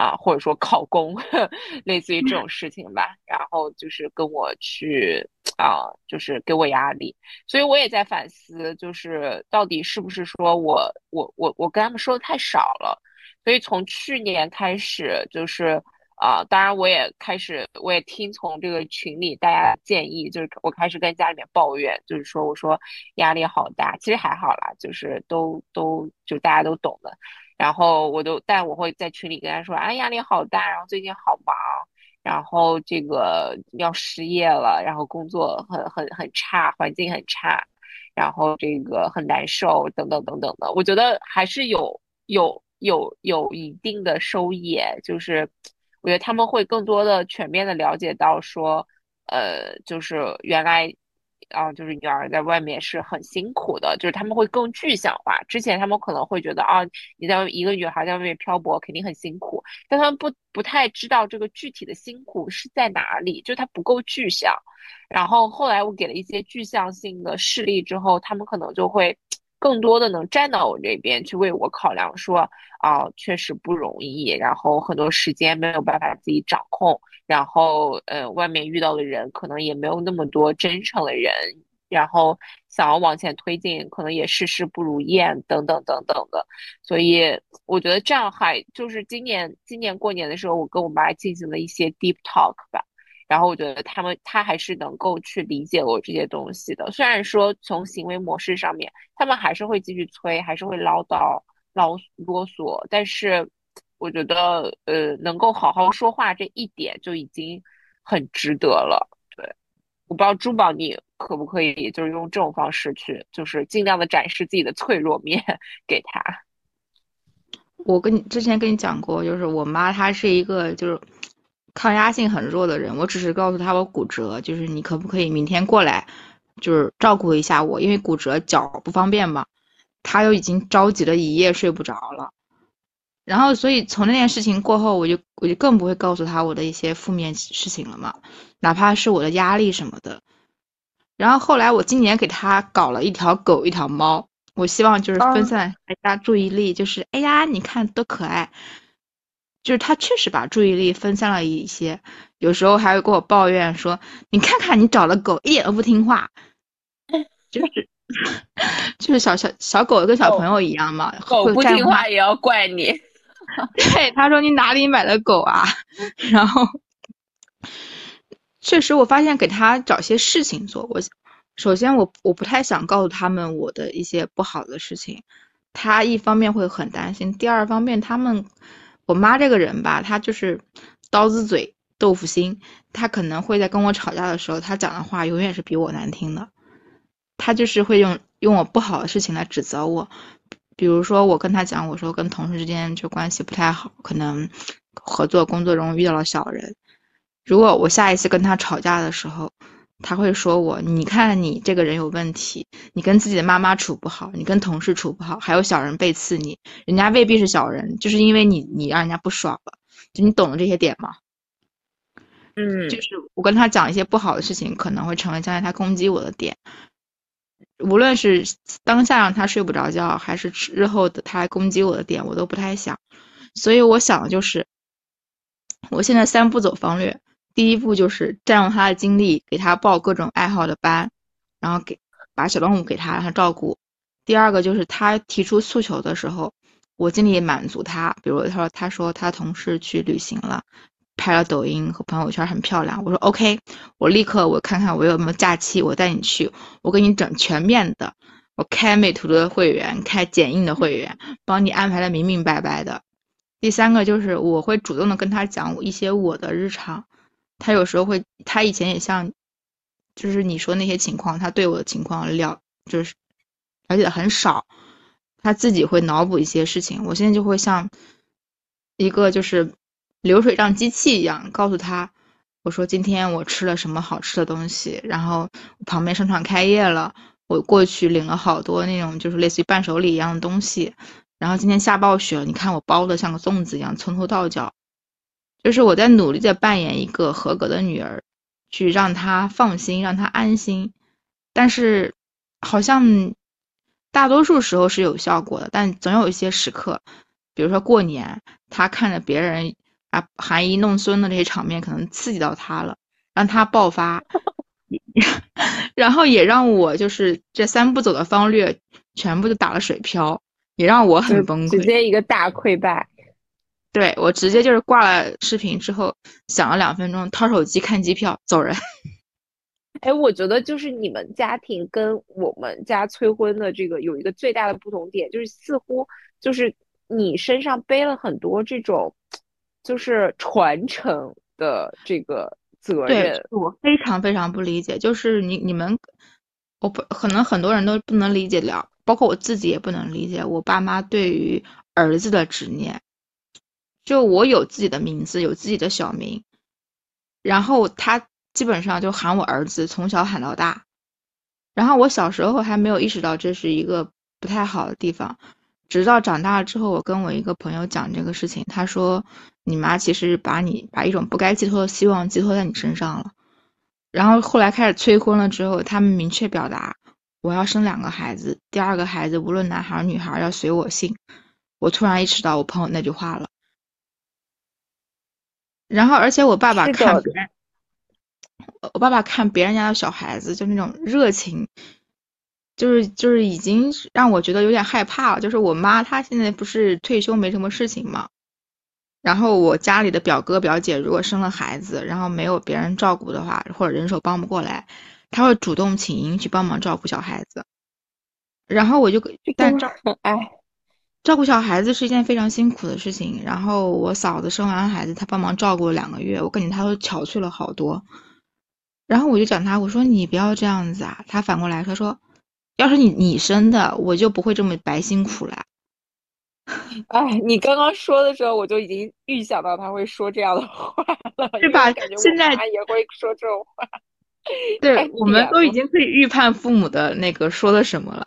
啊，或者说考公，(laughs) 类似于这种事情吧，然后就是跟我去啊，就是给我压力，所以我也在反思，就是到底是不是说我我我我跟他们说的太少了，所以从去年开始，就是啊，当然我也开始，我也听从这个群里大家的建议，就是我开始跟家里面抱怨，就是说我说压力好大，其实还好啦，就是都都就大家都懂的。然后我都，但我会在群里跟他说，啊，压力好大，然后最近好忙，然后这个要失业了，然后工作很很很差，环境很差，然后这个很难受，等等等等的。我觉得还是有有有有一定的收益，就是我觉得他们会更多的全面的了解到说，呃，就是原来。啊，就是女儿在外面是很辛苦的，就是他们会更具象化。之前他们可能会觉得啊，你在一个女孩在外面漂泊肯定很辛苦，但他们不不太知道这个具体的辛苦是在哪里，就是它不够具象。然后后来我给了一些具象性的事例之后，他们可能就会更多的能站到我这边去为我考量说，啊，确实不容易，然后很多时间没有办法自己掌控。然后，呃，外面遇到的人可能也没有那么多真诚的人，然后想要往前推进，可能也事事不如愿，等等等等的。所以我觉得这样还就是今年今年过年的时候，我跟我妈进行了一些 deep talk 吧。然后我觉得他们他还是能够去理解我这些东西的，虽然说从行为模式上面，他们还是会继续催，还是会唠叨唠啰嗦，但是。我觉得，呃，能够好好说话这一点就已经很值得了。对，我不知道珠宝你可不可以，就是用这种方式去，就是尽量的展示自己的脆弱面给他。我跟你之前跟你讲过，就是我妈她是一个就是抗压性很弱的人，我只是告诉他我骨折，就是你可不可以明天过来，就是照顾一下我，因为骨折脚不方便嘛。他又已经着急了一夜睡不着了。然后，所以从那件事情过后，我就我就更不会告诉他我的一些负面事情了嘛，哪怕是我的压力什么的。然后后来我今年给他搞了一条狗，一条猫，我希望就是分散大家注意力，就是哎呀，你看多可爱。就是他确实把注意力分散了一些，有时候还会跟我抱怨说：“你看看你找的狗一点都不听话。”就是 (laughs) 就是小小小狗跟小朋友一样嘛，狗不听话也要怪你。(laughs) 对，他说你哪里买的狗啊？(laughs) 然后，确实我发现给他找些事情做。我首先我我不太想告诉他们我的一些不好的事情，他一方面会很担心，第二方面他们我妈这个人吧，她就是刀子嘴豆腐心，她可能会在跟我吵架的时候，她讲的话永远是比我难听的，她就是会用用我不好的事情来指责我。比如说我跟她讲，我说跟同事之间就关系不太好，可能合作工作中遇到了小人。如果我下一次跟她吵架的时候，他会说我，你看你这个人有问题，你跟自己的妈妈处不好，你跟同事处不好，还有小人背刺你，人家未必是小人，就是因为你你让人家不爽了，就你懂了这些点吗？嗯，就是我跟他讲一些不好的事情，可能会成为将来他攻击我的点。无论是当下让他睡不着觉，还是日后的他攻击我的点，我都不太想。所以我想的就是，我现在三步走方略。第一步就是占用他的精力，给他报各种爱好的班，然后给把小动物给他让他照顾。第二个就是他提出诉求的时候，我尽力满足他。比如他说他说他同事去旅行了，拍了抖音和朋友圈很漂亮。我说 OK，我立刻我看看我有没有假期，我带你去，我给你整全面的，我开美图的会员，开剪映的会员，帮你安排的明明白白的。第三个就是我会主动的跟他讲一些我的日常。他有时候会，他以前也像，就是你说那些情况，他对我的情况了，就是了解的很少，他自己会脑补一些事情。我现在就会像一个就是流水账机器一样，告诉他，我说今天我吃了什么好吃的东西，然后旁边商场开业了，我过去领了好多那种就是类似于伴手礼一样的东西，然后今天下暴雪了，你看我包的像个粽子一样，从头到脚。就是我在努力的扮演一个合格的女儿，去让她放心，让她安心。但是，好像大多数时候是有效果的，但总有一些时刻，比如说过年，她看着别人啊含饴弄孙的这些场面，可能刺激到她了，让她爆发，(laughs) 然后也让我就是这三步走的方略全部都打了水漂，也让我很崩溃，直接一个大溃败。对我直接就是挂了视频之后，想了两分钟，掏手机看机票走人。(laughs) 哎，我觉得就是你们家庭跟我们家催婚的这个有一个最大的不同点，就是似乎就是你身上背了很多这种，就是传承的这个责任。我非常非常不理解，就是你你们，我不可能很多人都不能理解了，包括我自己也不能理解我爸妈对于儿子的执念。就我有自己的名字，有自己的小名，然后他基本上就喊我儿子，从小喊到大。然后我小时候还没有意识到这是一个不太好的地方，直到长大了之后，我跟我一个朋友讲这个事情，他说你妈其实把你把一种不该寄托的希望寄托在你身上了。然后后来开始催婚了之后，他们明确表达我要生两个孩子，第二个孩子无论男孩女孩要随我姓。我突然意识到我朋友那句话了。然后，而且我爸爸看别人，我爸爸看别人家的小孩子，就那种热情，就是就是已经让我觉得有点害怕了。就是我妈她现在不是退休没什么事情嘛，然后我家里的表哥表姐如果生了孩子，然后没有别人照顾的话，或者人手帮不过来，他会主动请缨去帮忙照顾小孩子。然后我就但照哎。照顾小孩子是一件非常辛苦的事情。然后我嫂子生完孩子，她帮忙照顾了两个月，我感觉她都憔悴了好多。然后我就讲她，我说你不要这样子啊。她反过来她说，要是你你生的，我就不会这么白辛苦了。哎，你刚刚说的时候，我就已经预想到他会说这样的话了，(laughs) 是吧？现在也会说这种话。对，(laughs) 我们都已经可以预判父母的那个说的什么了。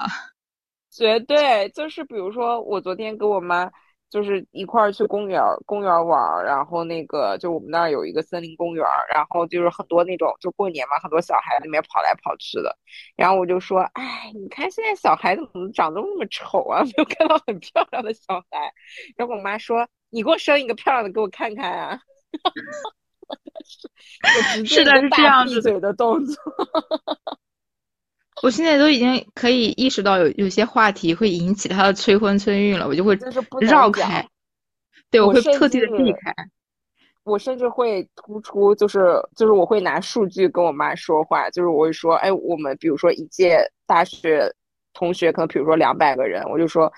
绝对就是比如说，我昨天跟我妈就是一块儿去公园公园玩，然后那个就我们那儿有一个森林公园，然后就是很多那种就过年嘛，很多小孩里面跑来跑去的，然后我就说，哎，你看现在小孩子怎么长得那么丑啊，(laughs) 没有看到很漂亮的小孩。然后我妈说，你给我生一个漂亮的给我看看啊。(laughs) 是的，是这样子嘴的动作。我现在都已经可以意识到有有些话题会引起他的催婚催孕了，我就会绕开，对我会特地的避开。我甚至会突出，就是就是我会拿数据跟我妈说话，就是我会说，哎，我们比如说一届大学同学，可能比如说两百个人，我就说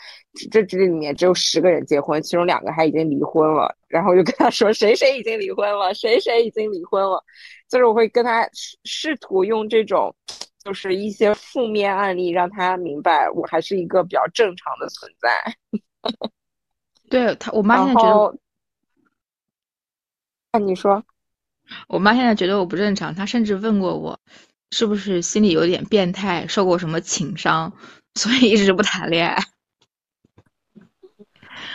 这这里面只有十个人结婚，其中两个还已经离婚了，然后就跟他说谁谁已经离婚了，谁谁已经离婚了，就是我会跟他试试图用这种。就是一些负面案例，让他明白我还是一个比较正常的存在。(laughs) 对他，我妈现在觉得后，那你说，我妈现在觉得我不正常，她甚至问过我，是不是心里有点变态，受过什么情伤，所以一直不谈恋爱。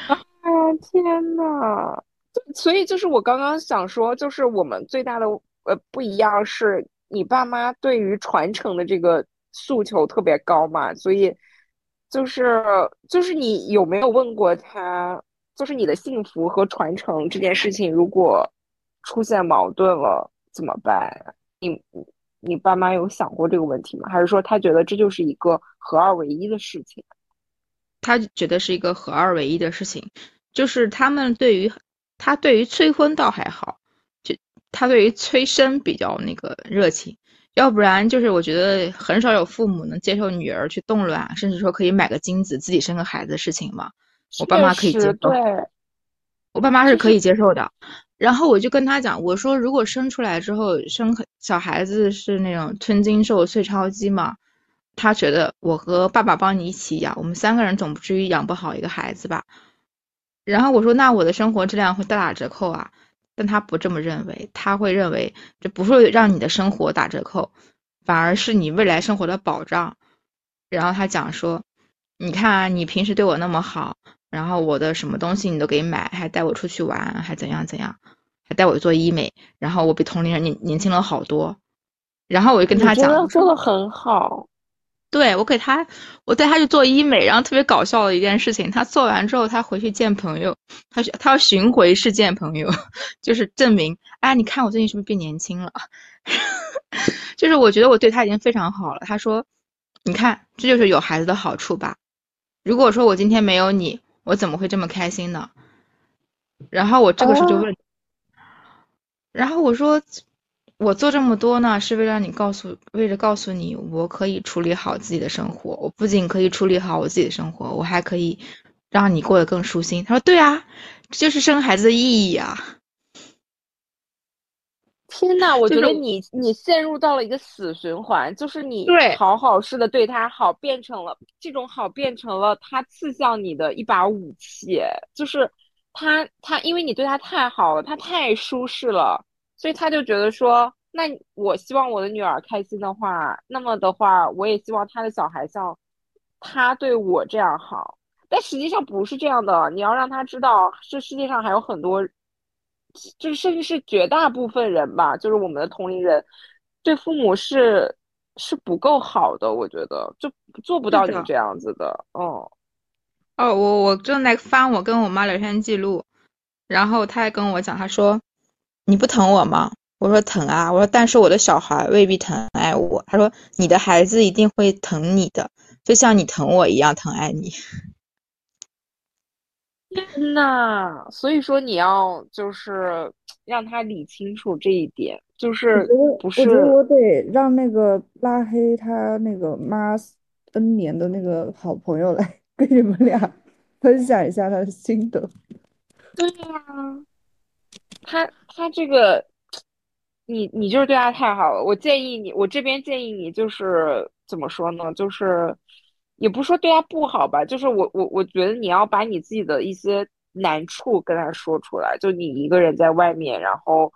哎呀，天呐！就所以就是我刚刚想说，就是我们最大的呃不一样是，你爸妈对于传承的这个诉求特别高嘛，所以就是就是你有没有问过他，就是你的幸福和传承这件事情，如果出现矛盾了怎么办？你你爸妈有想过这个问题吗？还是说他觉得这就是一个合二为一的事情？他觉得是一个合二为一的事情，就是他们对于他对于催婚倒还好，他对于催生比较那个热情，要不然就是我觉得很少有父母能接受女儿去冻卵，甚至说可以买个精子自己生个孩子的事情嘛。我爸妈可以接受，对，我爸妈是可以接受的。然后我就跟他讲，我说如果生出来之后生小孩子是那种吞金兽、碎钞机嘛，他觉得我和爸爸帮你一起养，我们三个人总不至于养不好一个孩子吧。然后我说那我的生活质量会大打折扣啊，但他不这么认为，他会认为这不是让你的生活打折扣，反而是你未来生活的保障。然后他讲说，你看啊你平时对我那么好。然后我的什么东西你都给买，还带我出去玩，还怎样怎样，还带我做医美，然后我比同龄人年年轻了好多。然后我就跟他讲，说的很好。对我给他，我带他去做医美，然后特别搞笑的一件事情，他做完之后，他回去见朋友，他他要巡回是见朋友，(laughs) 就是证明，哎，你看我最近是不是变年轻了？(laughs) 就是我觉得我对他已经非常好了。他说，你看，这就是有孩子的好处吧？如果说我今天没有你。我怎么会这么开心呢？然后我这个时候就问，然后我说，我做这么多呢，是为了你告诉，为了告诉你，我可以处理好自己的生活。我不仅可以处理好我自己的生活，我还可以让你过得更舒心。他说：“对啊，这就是生孩子的意义啊。(laughs) ”天呐，我觉得你你陷入到了一个死循环，就是你讨好似的对他好，变成了这种好变成了他刺向你的一把武器，就是他他因为你对他太好了，他太舒适了，所以他就觉得说，那我希望我的女儿开心的话，那么的话，我也希望他的小孩像他对我这样好，但实际上不是这样的，你要让他知道，这世界上还有很多。就是甚至是绝大部分人吧，就是我们的同龄人，对父母是是不够好的，我觉得就做不到你这样子的，哦。哦，我我正在翻我跟我妈聊天记录，然后他还跟我讲，他说你不疼我吗？我说疼啊，我说但是我的小孩未必疼爱我。他说你的孩子一定会疼你的，就像你疼我一样疼爱你。天呐，所以说你要就是让他理清楚这一点，就是不是？我觉得我得让那个拉黑他那个妈 N 年的那个好朋友来 (laughs) 跟你们俩分享一下他的心得。对呀，他他这个，你你就是对他太好了。我建议你，我这边建议你就是怎么说呢？就是。也不是说对他不好吧，就是我我我觉得你要把你自己的一些难处跟他说出来，就你一个人在外面，然后，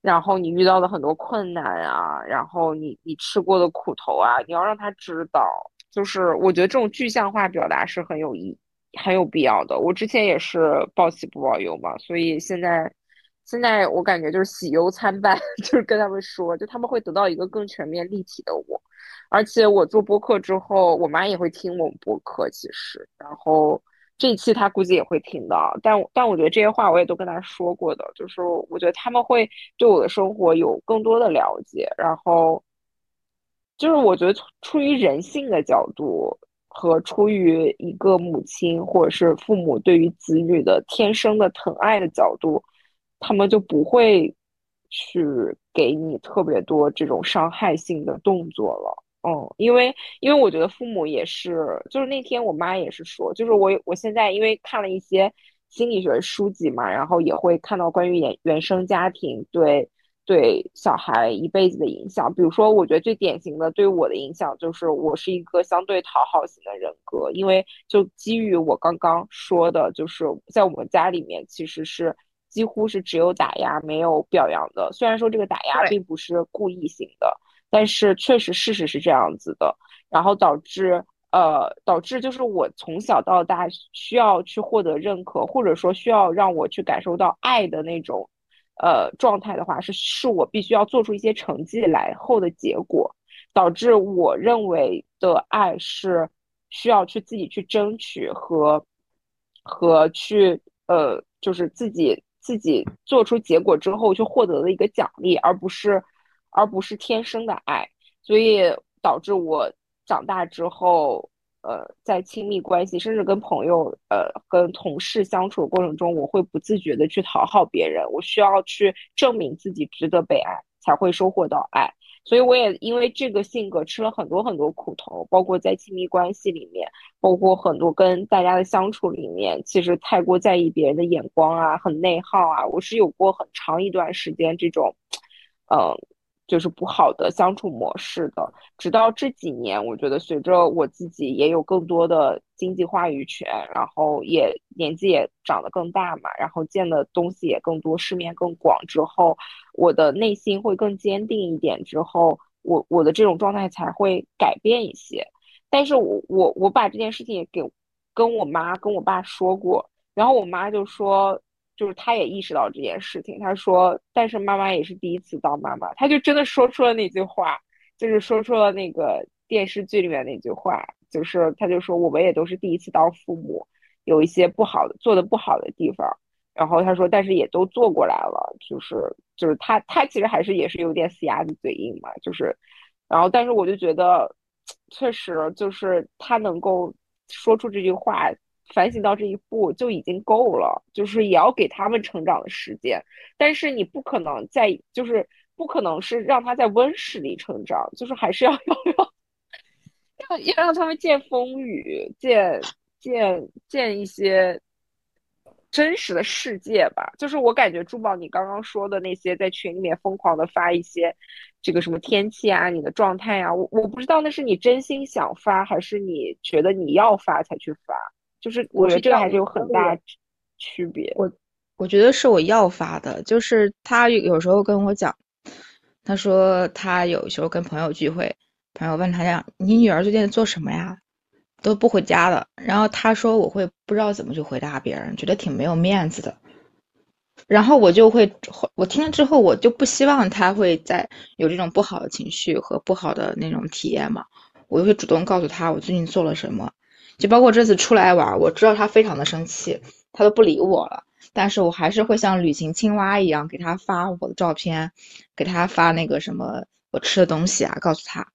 然后你遇到的很多困难啊，然后你你吃过的苦头啊，你要让他知道，就是我觉得这种具象化表达是很有意很有必要的。我之前也是报喜不报忧嘛，所以现在现在我感觉就是喜忧参半，(laughs) 就是跟他们说，就他们会得到一个更全面立体的我。而且我做播客之后，我妈也会听我们播客，其实，然后这一期她估计也会听到，但但我觉得这些话我也都跟她说过的，就是我觉得他们会对我的生活有更多的了解，然后就是我觉得出于人性的角度和出于一个母亲或者是父母对于子女的天生的疼爱的角度，他们就不会去给你特别多这种伤害性的动作了。嗯，因为因为我觉得父母也是，就是那天我妈也是说，就是我我现在因为看了一些心理学书籍嘛，然后也会看到关于原原生家庭对对小孩一辈子的影响。比如说，我觉得最典型的对我的影响就是我是一个相对讨好型的人格，因为就基于我刚刚说的，就是在我们家里面其实是几乎是只有打压没有表扬的。虽然说这个打压并不是故意性的，但是确实事实是这样子的，然后导致。呃，导致就是我从小到大需要去获得认可，或者说需要让我去感受到爱的那种，呃，状态的话，是是我必须要做出一些成绩来后的结果，导致我认为的爱是需要去自己去争取和和去呃，就是自己自己做出结果之后去获得的一个奖励，而不是而不是天生的爱，所以导致我。长大之后，呃，在亲密关系，甚至跟朋友、呃，跟同事相处过程中，我会不自觉的去讨好别人，我需要去证明自己值得被爱，才会收获到爱。所以我也因为这个性格吃了很多很多苦头，包括在亲密关系里面，包括很多跟大家的相处里面，其实太过在意别人的眼光啊，很内耗啊。我是有过很长一段时间这种，嗯。就是不好的相处模式的，直到这几年，我觉得随着我自己也有更多的经济话语权，然后也年纪也长得更大嘛，然后见的东西也更多，世面更广之后，我的内心会更坚定一点，之后我我的这种状态才会改变一些。但是我我我把这件事情也给跟我妈跟我爸说过，然后我妈就说。就是他也意识到这件事情，他说：“但是妈妈也是第一次当妈妈。”他就真的说出了那句话，就是说出了那个电视剧里面那句话，就是他就说：“我们也都是第一次当父母，有一些不好的做的不好的地方。”然后他说：“但是也都做过来了。”就是就是他他其实还是也是有点死鸭子嘴硬嘛，就是，然后但是我就觉得，确实就是他能够说出这句话。反省到这一步就已经够了，就是也要给他们成长的时间，但是你不可能在，就是不可能是让他在温室里成长，就是还是要 (laughs) 要要要让他们见风雨，见见见一些真实的世界吧。就是我感觉珠宝你刚刚说的那些，在群里面疯狂的发一些这个什么天气啊，你的状态啊，我我不知道那是你真心想发，还是你觉得你要发才去发。就是我觉得这个还是有很大区别。我我觉得是我要发的，就是他有时候跟我讲，他说他有时候跟朋友聚会，朋友问他讲你女儿最近做什么呀，都不回家了。然后他说我会不知道怎么去回答别人，觉得挺没有面子的。然后我就会我听了之后，我就不希望他会在有这种不好的情绪和不好的那种体验嘛，我就会主动告诉他我最近做了什么。就包括这次出来玩，我知道他非常的生气，他都不理我了。但是我还是会像旅行青蛙一样给他发我的照片，给他发那个什么我吃的东西啊，告诉他。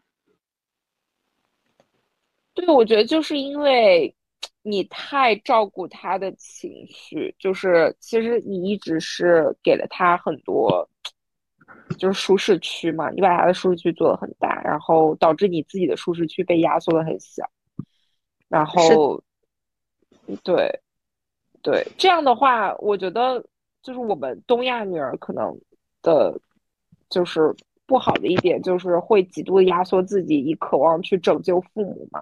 对，我觉得就是因为你太照顾他的情绪，就是其实你一直是给了他很多，就是舒适区嘛，你把他的舒适区做的很大，然后导致你自己的舒适区被压缩的很小。然后，对，对，这样的话，我觉得就是我们东亚女儿可能的，就是不好的一点，就是会极度的压缩自己，以渴望去拯救父母嘛。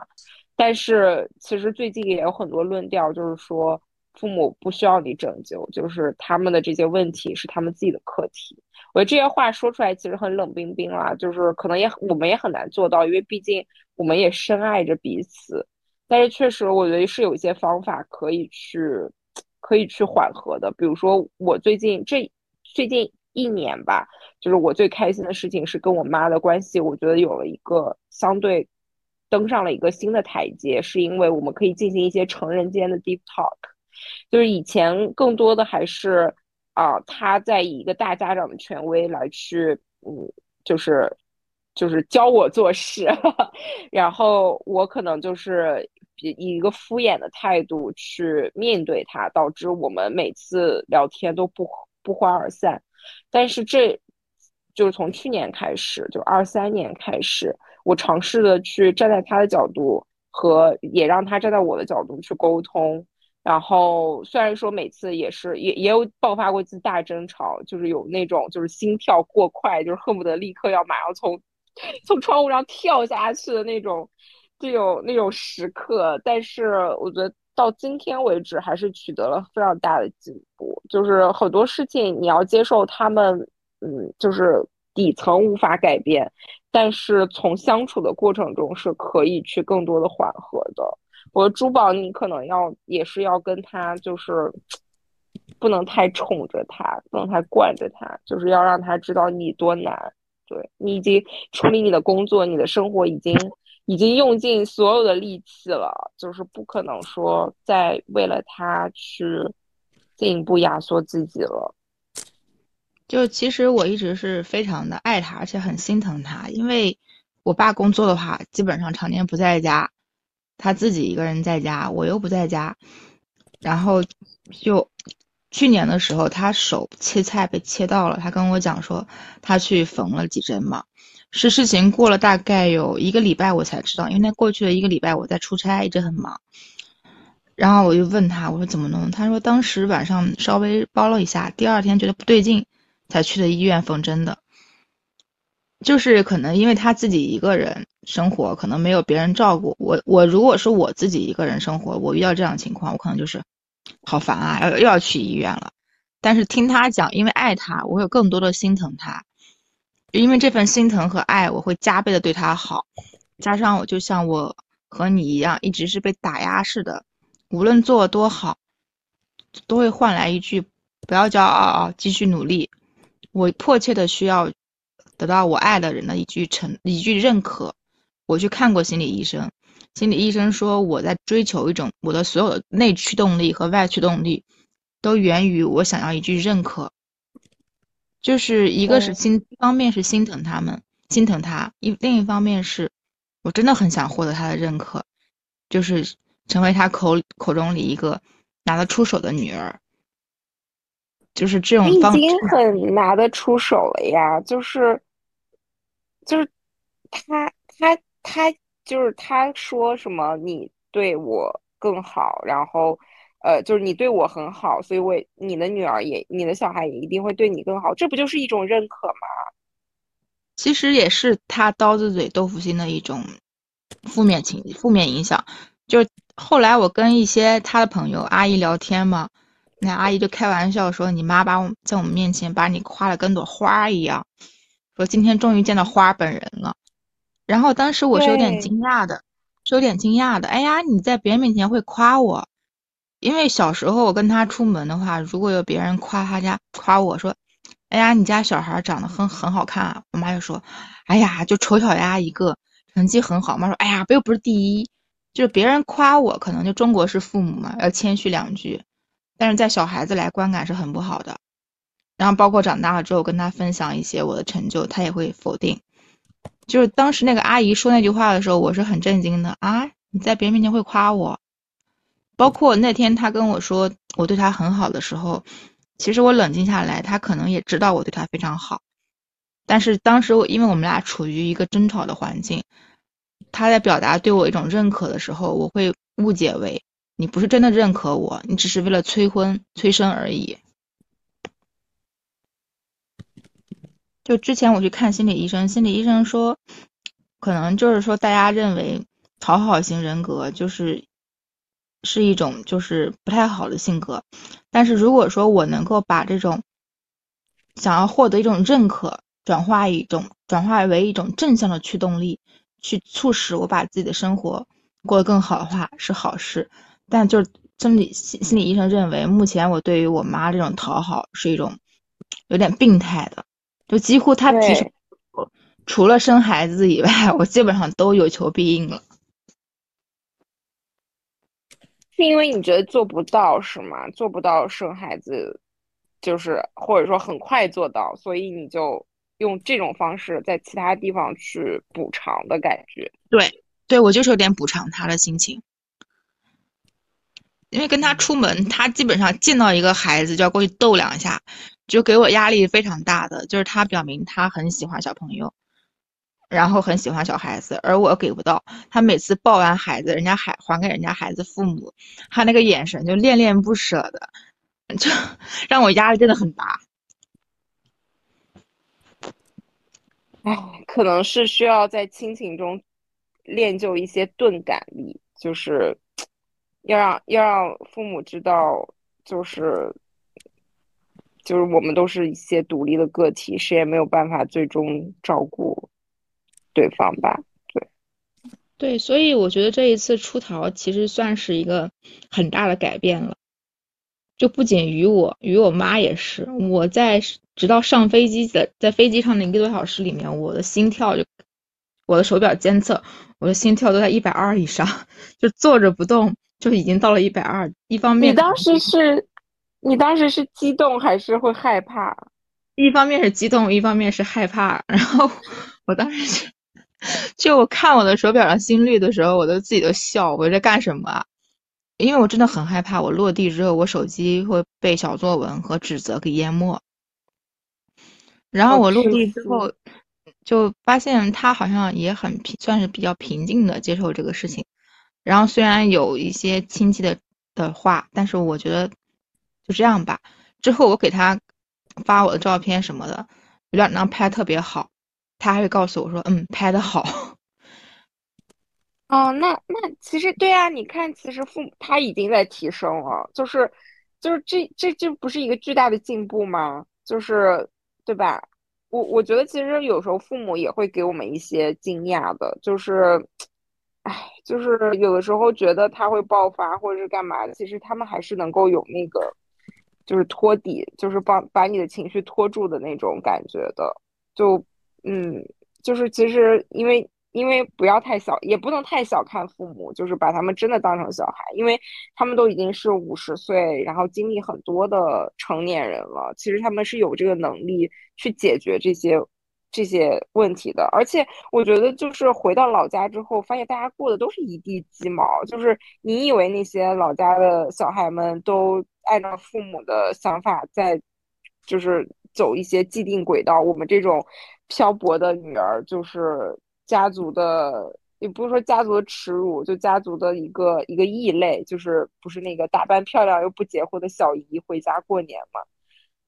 但是其实最近也有很多论调，就是说父母不需要你拯救，就是他们的这些问题是他们自己的课题。我觉得这些话说出来其实很冷冰冰啦，就是可能也我们也很难做到，因为毕竟我们也深爱着彼此。但是确实，我觉得是有一些方法可以去，可以去缓和的。比如说，我最近这最近一年吧，就是我最开心的事情是跟我妈的关系，我觉得有了一个相对登上了一个新的台阶，是因为我们可以进行一些成人间的 deep talk。就是以前更多的还是啊，他在以一个大家长的权威来去，嗯，就是。就是教我做事，(laughs) 然后我可能就是以一个敷衍的态度去面对他，导致我们每次聊天都不不欢而散。但是这就是从去年开始，就二三年开始，我尝试的去站在他的角度和也让他站在我的角度去沟通，然后虽然说每次也是也也有爆发过一次大争吵，就是有那种就是心跳过快，就是恨不得立刻要马上从从窗户上跳下去的那种这种那种时刻。但是我觉得到今天为止还是取得了非常大的进步，就是很多事情你要接受他们，嗯，就是底层无法改变，但是从相处的过程中是可以去更多的缓和的。我的珠宝，你可能要也是要跟他，就是不能太宠着他，不能太惯着他，就是要让他知道你多难。对你已经处理你的工作，你的生活已经已经用尽所有的力气了，就是不可能说再为了他去进一步压缩自己了。就其实我一直是非常的爱他，而且很心疼他，因为我爸工作的话，基本上常年不在家。他自己一个人在家，我又不在家，然后就去年的时候，他手切菜被切到了，他跟我讲说他去缝了几针嘛。是事情过了大概有一个礼拜我才知道，因为那过去的一个礼拜我在出差，一直很忙。然后我就问他，我说怎么弄？他说当时晚上稍微包了一下，第二天觉得不对劲，才去的医院缝针的。就是可能因为他自己一个人生活，可能没有别人照顾我。我如果是我自己一个人生活，我遇到这样情况，我可能就是好烦啊，要又要去医院了。但是听他讲，因为爱他，我有更多的心疼他，因为这份心疼和爱，我会加倍的对他好。加上我就像我和你一样，一直是被打压式的，无论做多好，都会换来一句“不要骄傲啊，继续努力”。我迫切的需要。得到我爱的人的一句承一句认可，我去看过心理医生，心理医生说我在追求一种我的所有的内驱动力和外驱动力，都源于我想要一句认可，就是一个是心一方面是心疼他们，心疼他，一另一方面是我真的很想获得他的认可，就是成为他口口中里一个拿得出手的女儿。就是这种方，已经很拿得出手了呀。就是，就是他他他就是他说什么你对我更好，然后呃，就是你对我很好，所以我你的女儿也你的小孩也一定会对你更好，这不就是一种认可吗？其实也是他刀子嘴豆腐心的一种负面情负面影响。就后来我跟一些他的朋友阿姨聊天嘛。那阿姨就开玩笑说：“你妈把我在我们面前把你夸的跟朵花一样，说今天终于见到花本人了。”然后当时我是有点惊讶的，是有点惊讶的。哎呀，你在别人面前会夸我，因为小时候我跟他出门的话，如果有别人夸他家夸我说：“哎呀，你家小孩长得很很好看。”啊，我妈就说：“哎呀，就丑小鸭一个，成绩很好。”妈说：“哎呀，又不是第一。”就是别人夸我，可能就中国式父母嘛，要谦虚两句。但是在小孩子来观感是很不好的，然后包括长大了之后跟他分享一些我的成就，他也会否定。就是当时那个阿姨说那句话的时候，我是很震惊的啊！你在别人面前会夸我，包括那天他跟我说我对他很好的时候，其实我冷静下来，他可能也知道我对他非常好，但是当时我因为我们俩处于一个争吵的环境，他在表达对我一种认可的时候，我会误解为。你不是真的认可我，你只是为了催婚催生而已。就之前我去看心理医生，心理医生说，可能就是说大家认为讨好型人格就是是一种就是不太好的性格，但是如果说我能够把这种想要获得一种认可，转化一种转化为一种正向的驱动力，去促使我把自己的生活过得更好的话，是好事。但就是心理心心理医生认为，目前我对于我妈这种讨好是一种有点病态的，就几乎她提出除了生孩子以外，我基本上都有求必应了。是因为你觉得做不到是吗？做不到生孩子，就是或者说很快做到，所以你就用这种方式在其他地方去补偿的感觉。对，对我就是有点补偿他的心情。因为跟他出门，他基本上见到一个孩子就要过去逗两下，就给我压力非常大的。就是他表明他很喜欢小朋友，然后很喜欢小孩子，而我给不到。他每次抱完孩子，人家还还给人家孩子父母，他那个眼神就恋恋不舍的，就让我压力真的很大。唉，可能是需要在亲情中练就一些钝感力，就是要让要让父母知道，就是就是我们都是一些独立的个体，谁也没有办法最终照顾对方吧。对，对，所以我觉得这一次出逃其实算是一个很大的改变了。就不仅于我，于我妈也是。我在直到上飞机的，在飞机上的一个多小时里面，我的心跳就，我的手表监测，我的心跳都在一百二以上，就坐着不动就已经到了一百二。一方面，你当时是，你当时是激动还是会害怕？一方面是激动，一方面是害怕。然后 (laughs) 我当时 (laughs) 就，我看我的手表上心率的时候，我都自己都笑，我在干什么啊？因为我真的很害怕，我落地之后，我手机会被小作文和指责给淹没。然后我落地之后，就发现他好像也很平，算是比较平静的接受这个事情。然后虽然有一些亲戚的的话，但是我觉得就这样吧。之后我给他发我的照片什么的，有两张拍特别好，他还会告诉我说：“嗯，拍的好。”哦，那那其实对啊，你看，其实父母他已经在提升了，就是就是这这这不是一个巨大的进步吗？就是对吧？我我觉得其实有时候父母也会给我们一些惊讶的，就是，哎，就是有的时候觉得他会爆发或者是干嘛，其实他们还是能够有那个，就是托底，就是帮把你的情绪拖住的那种感觉的，就嗯，就是其实因为。因为不要太小，也不能太小看父母，就是把他们真的当成小孩，因为他们都已经是五十岁，然后经历很多的成年人了。其实他们是有这个能力去解决这些这些问题的。而且我觉得，就是回到老家之后，发现大家过的都是一地鸡毛。就是你以为那些老家的小孩们都按照父母的想法在，就是走一些既定轨道，我们这种漂泊的女儿就是。家族的也不是说家族的耻辱，就家族的一个一个异类，就是不是那个打扮漂亮又不结婚的小姨回家过年嘛？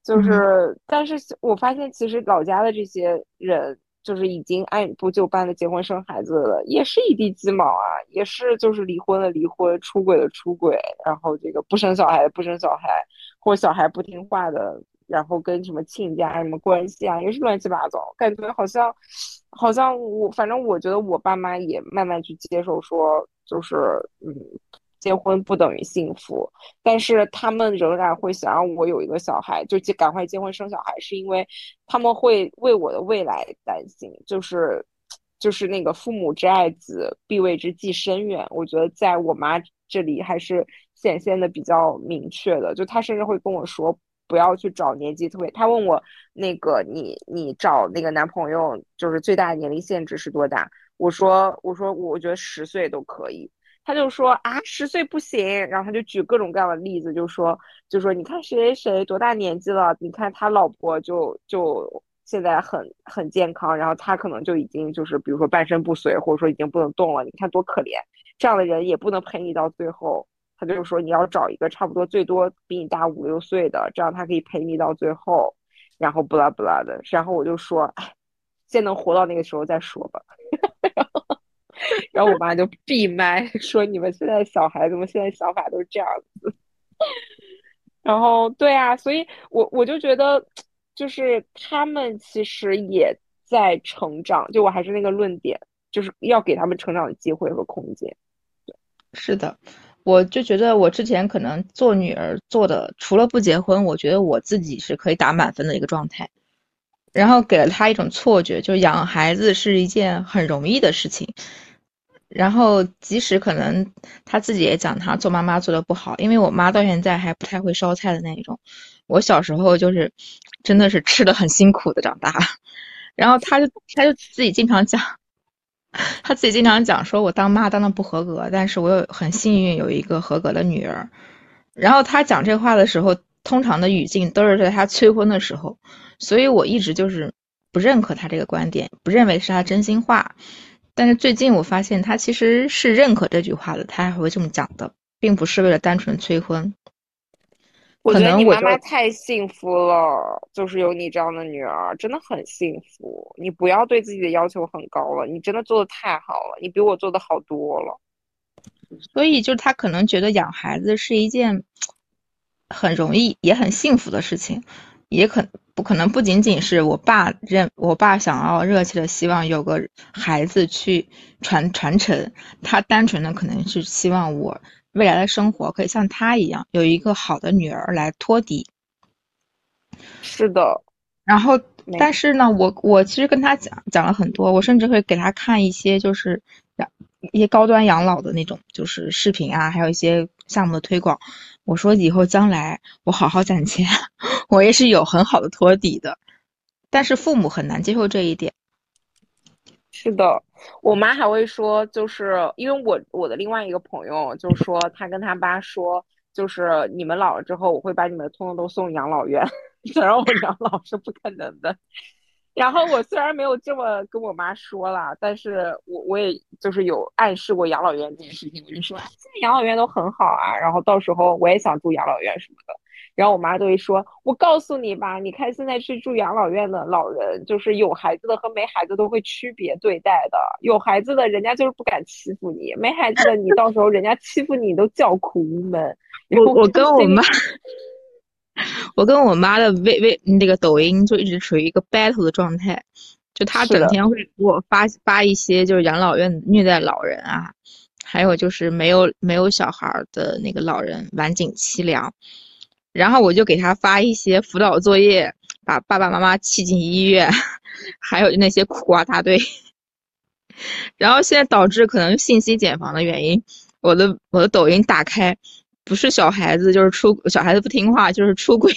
就是，但是我发现其实老家的这些人，就是已经按部就班的结婚生孩子了，也是一地鸡毛啊，也是就是离婚的离婚，出轨的出轨，然后这个不生小孩的不生小孩，或小孩不听话的。然后跟什么亲家什么关系啊，也是乱七八糟，感觉好像，好像我反正我觉得我爸妈也慢慢去接受说，就是嗯，结婚不等于幸福，但是他们仍然会想让我有一个小孩，就赶快结婚生小孩，是因为他们会为我的未来担心，就是就是那个父母之爱子，必为之计深远。我觉得在我妈这里还是显现的比较明确的，就她甚至会跟我说。不要去找年纪特别。他问我那个你你找那个男朋友就是最大的年龄限制是多大？我说我说我觉得十岁都可以。他就说啊十岁不行，然后他就举各种各样的例子，就说就说你看谁谁谁多大年纪了？你看他老婆就就现在很很健康，然后他可能就已经就是比如说半身不遂，或者说已经不能动了。你看多可怜，这样的人也不能陪你到最后。他就是说，你要找一个差不多最多比你大五六岁的，这样他可以陪你到最后，然后不拉不拉的。然后我就说，先能活到那个时候再说吧。(laughs) 然后我妈就闭麦说：“你们现在小孩子们现在想法都是这样子。”然后对啊，所以我我就觉得，就是他们其实也在成长。就我还是那个论点，就是要给他们成长的机会和空间。是的。我就觉得我之前可能做女儿做的，除了不结婚，我觉得我自己是可以打满分的一个状态，然后给了他一种错觉，就养孩子是一件很容易的事情。然后即使可能他自己也讲他做妈妈做的不好，因为我妈到现在还不太会烧菜的那一种。我小时候就是真的是吃的很辛苦的长大，(laughs) 然后他就他就自己经常讲。(laughs) 他自己经常讲说，我当妈当的不合格，但是我有很幸运有一个合格的女儿。然后他讲这话的时候，通常的语境都是在他催婚的时候，所以我一直就是不认可他这个观点，不认为是他真心话。但是最近我发现他其实是认可这句话的，他还会这么讲的，并不是为了单纯催婚。我觉得你妈妈太幸福了，就是有你这样的女儿，真的很幸福。你不要对自己的要求很高了，你真的做的太好了，你比我做的好多了。所以就是他可能觉得养孩子是一件很容易也很幸福的事情，也可不可能不仅仅是我爸认我爸想要热切的希望有个孩子去传传承，他单纯的可能是希望我未来的生活可以像他一样有一个好的女儿来托底。是的，然后，但是呢，我我其实跟他讲讲了很多，我甚至会给他看一些就是养一些高端养老的那种就是视频啊，还有一些项目的推广。我说以后将来我好好攒钱，我也是有很好的托底的。但是父母很难接受这一点。是的，我妈还会说，就是因为我我的另外一个朋友就说，他跟他爸说，就是你们老了之后，我会把你们通通都送养老院，(laughs) 想让我养老是不可能的。然后我虽然没有这么跟我妈说啦，但是我我也就是有暗示过养老院这件事情，我就说，现在养老院都很好啊，然后到时候我也想住养老院什么的。然后我妈都会说：“我告诉你吧，你看现在去住养老院的老人，就是有孩子的和没孩子都会区别对待的。有孩子的，人家就是不敢欺负你；没孩子的，你到时候人家欺负你都叫苦无门。”我我跟我妈，我跟我妈的微微那个抖音就一直处于一个 battle 的状态，就她整天会给我发发一些就是养老院虐待老人啊，还有就是没有没有小孩儿的那个老人晚景凄凉，然后我就给他发一些辅导作业，把爸爸妈妈气进医院，(laughs) 还有那些苦瓜大队，(laughs) 然后现在导致可能信息茧房的原因，我的我的抖音打开。不是小孩子，就是出小孩子不听话，就是出轨。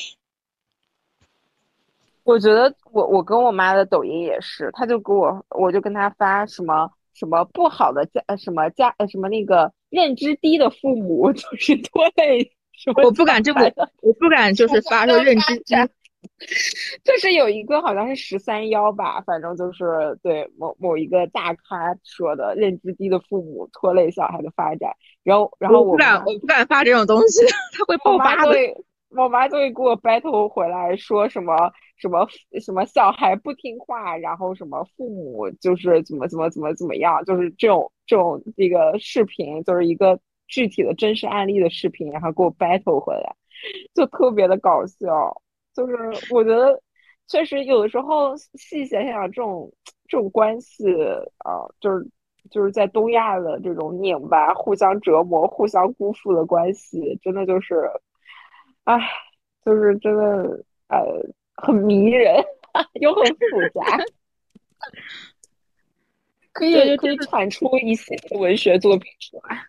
我觉得我我跟我妈的抖音也是，她就给我，我就跟她发什么什么不好的家，呃什么家，呃什么那个认知低的父母 (laughs) 就是拖累我不敢这么我不敢就是发说认知低。就是有一个好像是十三幺吧，反正就是对某某一个大咖说的，认知低的父母拖累小孩的发展。然后，然后我我不敢，我不敢发这种东西，(laughs) 他会爆发我妈就会给我 battle 回来说什么什么什么小孩不听话，然后什么父母就是怎么怎么怎么怎么样，就是这种这种这个视频，就是一个具体的真实案例的视频，然后给我 battle 回来，就特别的搞笑。就是我觉得确实有的时候细想想这种这种关系啊、就是就是在东亚的这种拧巴、互相折磨、互相辜负的关系，真的就是，唉，就是真的呃很迷人，(laughs) 又很复杂，可以可以对就就是产出一系列文学作品出来。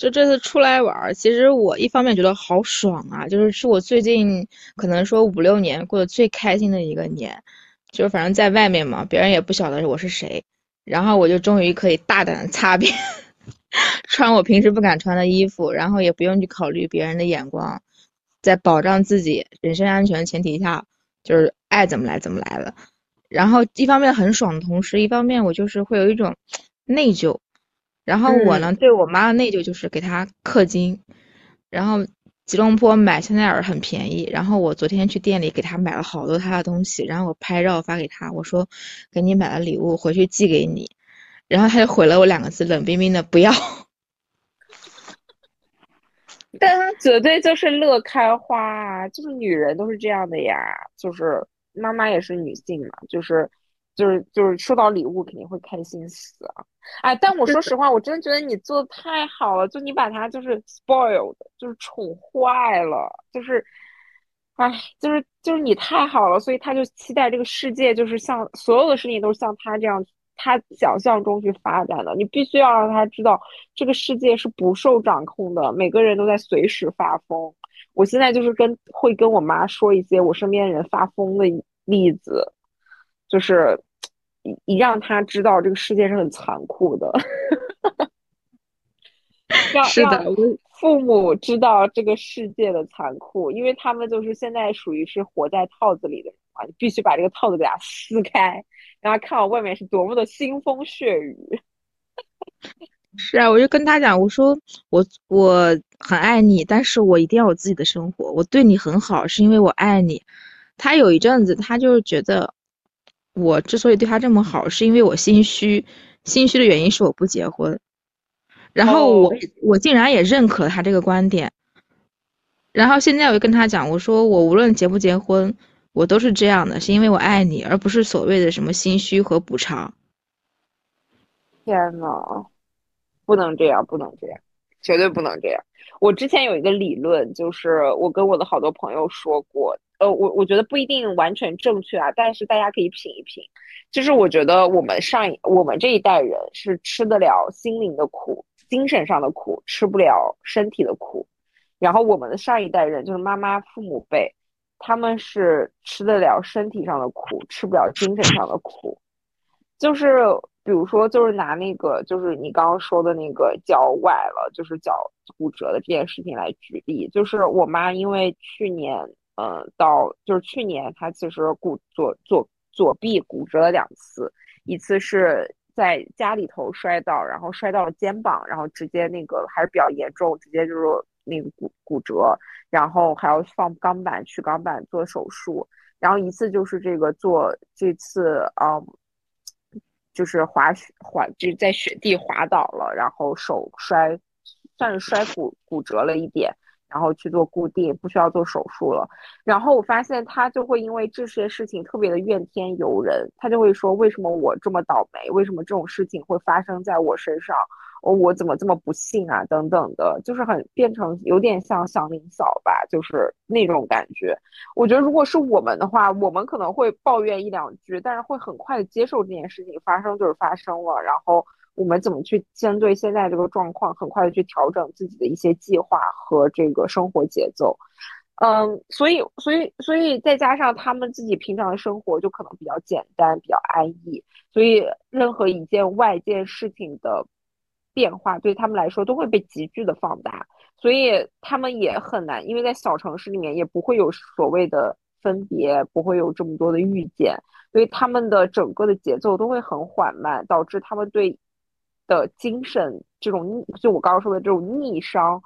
就这次出来玩，其实我一方面觉得好爽啊，就是是我最近可能说五六年过得最开心的一个年，就是反正在外面嘛，别人也不晓得我是谁，然后我就终于可以大胆的擦边，(laughs) 穿我平时不敢穿的衣服，然后也不用去考虑别人的眼光，在保障自己人身安全的前提下，就是爱怎么来怎么来了。然后一方面很爽的同时，一方面我就是会有一种内疚。然后我呢，对我妈的内疚就是给她氪金，然后吉隆坡买香奈儿很便宜，然后我昨天去店里给她买了好多她的东西，然后我拍照发给她，我说给你买了礼物，回去寄给你，然后她就回了我两个字，冷冰冰的不要。(laughs) 但她绝对就是乐开花啊，就是女人都是这样的呀，就是妈妈也是女性嘛，就是就是就是收到礼物肯定会开心死啊！哎，但我说实话，我真的觉得你做的太好了，就你把他就是 spoiled，就是宠坏了，就是，哎，就是就是你太好了，所以他就期待这个世界就是像所有的事情都是像他这样。他想象中去发展的，你必须要让他知道，这个世界是不受掌控的，每个人都在随时发疯。我现在就是跟会跟我妈说一些我身边人发疯的例子，就是一一让他知道这个世界是很残酷的，让是的，让父母知道这个世界的残酷，因为他们就是现在属于是活在套子里的人嘛，你必须把这个套子给它撕开，让他看到外面是多么的腥风血雨。(laughs) 是啊，我就跟他讲，我说我我很爱你，但是我一定要有自己的生活。我对你很好，是因为我爱你。他有一阵子，他就是觉得我之所以对他这么好，是因为我心虚。心虚的原因是我不结婚。然后我我竟然也认可他这个观点。然后现在我就跟他讲，我说我无论结不结婚，我都是这样的，是因为我爱你，而不是所谓的什么心虚和补偿。天呐！不能这样，不能这样，绝对不能这样。我之前有一个理论，就是我跟我的好多朋友说过，呃，我我觉得不一定完全正确啊，但是大家可以品一品。就是我觉得我们上一我们这一代人是吃得了心灵的苦，精神上的苦，吃不了身体的苦。然后我们的上一代人，就是妈妈、父母辈，他们是吃得了身体上的苦，吃不了精神上的苦。就是。比如说，就是拿那个，就是你刚刚说的那个脚崴了，就是脚骨折的这件事情来举例。就是我妈因为去年，呃，到就是去年他其实骨左左左臂骨折了两次，一次是在家里头摔倒，然后摔到了肩膀，然后直接那个还是比较严重，直接就是那个骨骨折，然后还要放钢板取钢板做手术，然后一次就是这个做这次，嗯。就是滑雪滑，就是在雪地滑倒了，然后手摔，算是摔骨骨折了一点，然后去做固定，不需要做手术了。然后我发现他就会因为这些事情特别的怨天尤人，他就会说为什么我这么倒霉，为什么这种事情会发生在我身上？我我怎么这么不幸啊？等等的，就是很变成有点像祥林嫂吧，就是那种感觉。我觉得如果是我们的话，我们可能会抱怨一两句，但是会很快的接受这件事情发生就是发生了，然后我们怎么去针对现在这个状况，很快的去调整自己的一些计划和这个生活节奏。嗯，所以所以所以再加上他们自己平常的生活就可能比较简单，比较安逸，所以任何一件外界事情的。变化对他们来说都会被急剧的放大，所以他们也很难，因为在小城市里面也不会有所谓的分别，不会有这么多的遇见，所以他们的整个的节奏都会很缓慢，导致他们对的精神这种就我刚刚说的这种逆商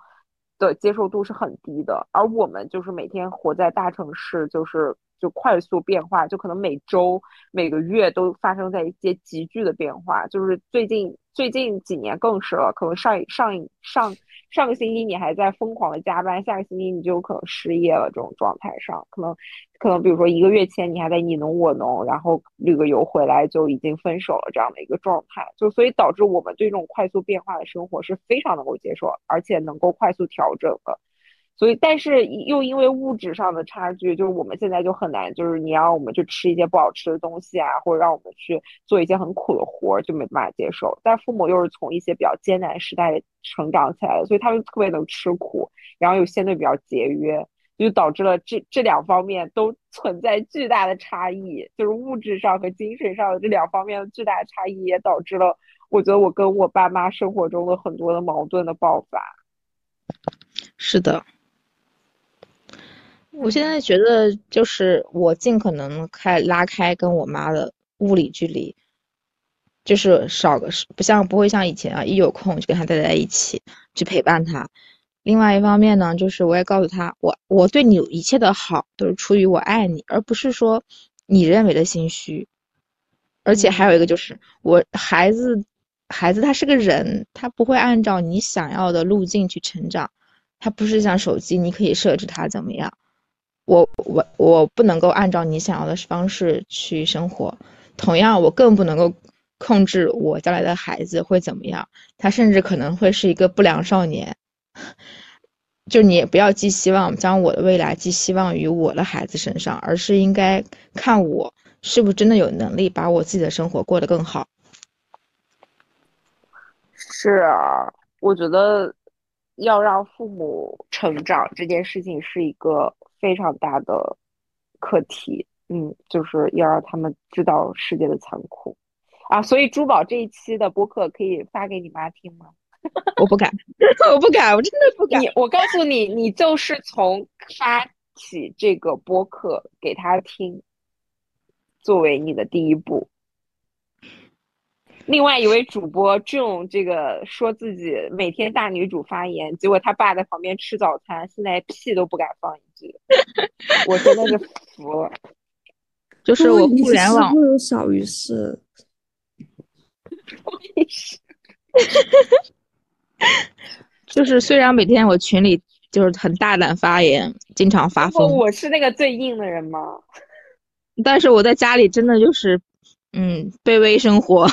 的接受度是很低的，而我们就是每天活在大城市，就是就快速变化，就可能每周每个月都发生在一些急剧的变化，就是最近。最近几年更是了，可能上上上上个星期你还在疯狂的加班，下个星期你就可能失业了。这种状态上，可能可能比如说一个月前你还在你侬我侬，然后旅个游回来就已经分手了这样的一个状态，就所以导致我们对这种快速变化的生活是非常能够接受，而且能够快速调整的。所以，但是又因为物质上的差距，就是我们现在就很难，就是你让我们去吃一些不好吃的东西啊，或者让我们去做一些很苦的活儿，就没办法接受。但父母又是从一些比较艰难时代成长起来的，所以他们特别能吃苦，然后又相对比较节约，就导致了这这两方面都存在巨大的差异，就是物质上和精神上的这两方面的巨大的差异，也导致了我觉得我跟我爸妈生活中的很多的矛盾的爆发。是的。我现在觉得，就是我尽可能开拉开跟我妈的物理距离，就是少个不像不会像以前啊，一有空就跟她待在一起去陪伴她。另外一方面呢，就是我也告诉她，我我对你一切的好都是出于我爱你，而不是说你认为的心虚。而且还有一个就是，我孩子孩子他是个人，他不会按照你想要的路径去成长，他不是像手机，你可以设置他怎么样。我我我不能够按照你想要的方式去生活，同样我更不能够控制我将来的孩子会怎么样，他甚至可能会是一个不良少年。就你也不要寄希望将我的未来寄希望于我的孩子身上，而是应该看我是不是真的有能力把我自己的生活过得更好。是啊，我觉得要让父母成长这件事情是一个。非常大的课题，嗯，就是要让他们知道世界的残酷啊！所以珠宝这一期的播客可以发给你妈听吗？(laughs) 我不敢，(laughs) 我不敢，我真的不敢。你，我告诉你，你就是从发起这个播客给他听，作为你的第一步。另外一位主播 June 这个说自己每天大女主发言，结果他爸在旁边吃早餐，现在屁都不敢放一句，(laughs) 我真的是服了。就是我互联网会有小于是，(laughs) 就是虽然每天我群里就是很大胆发言，经常发疯，我是那个最硬的人吗？(laughs) 但是我在家里真的就是，嗯，卑微生活。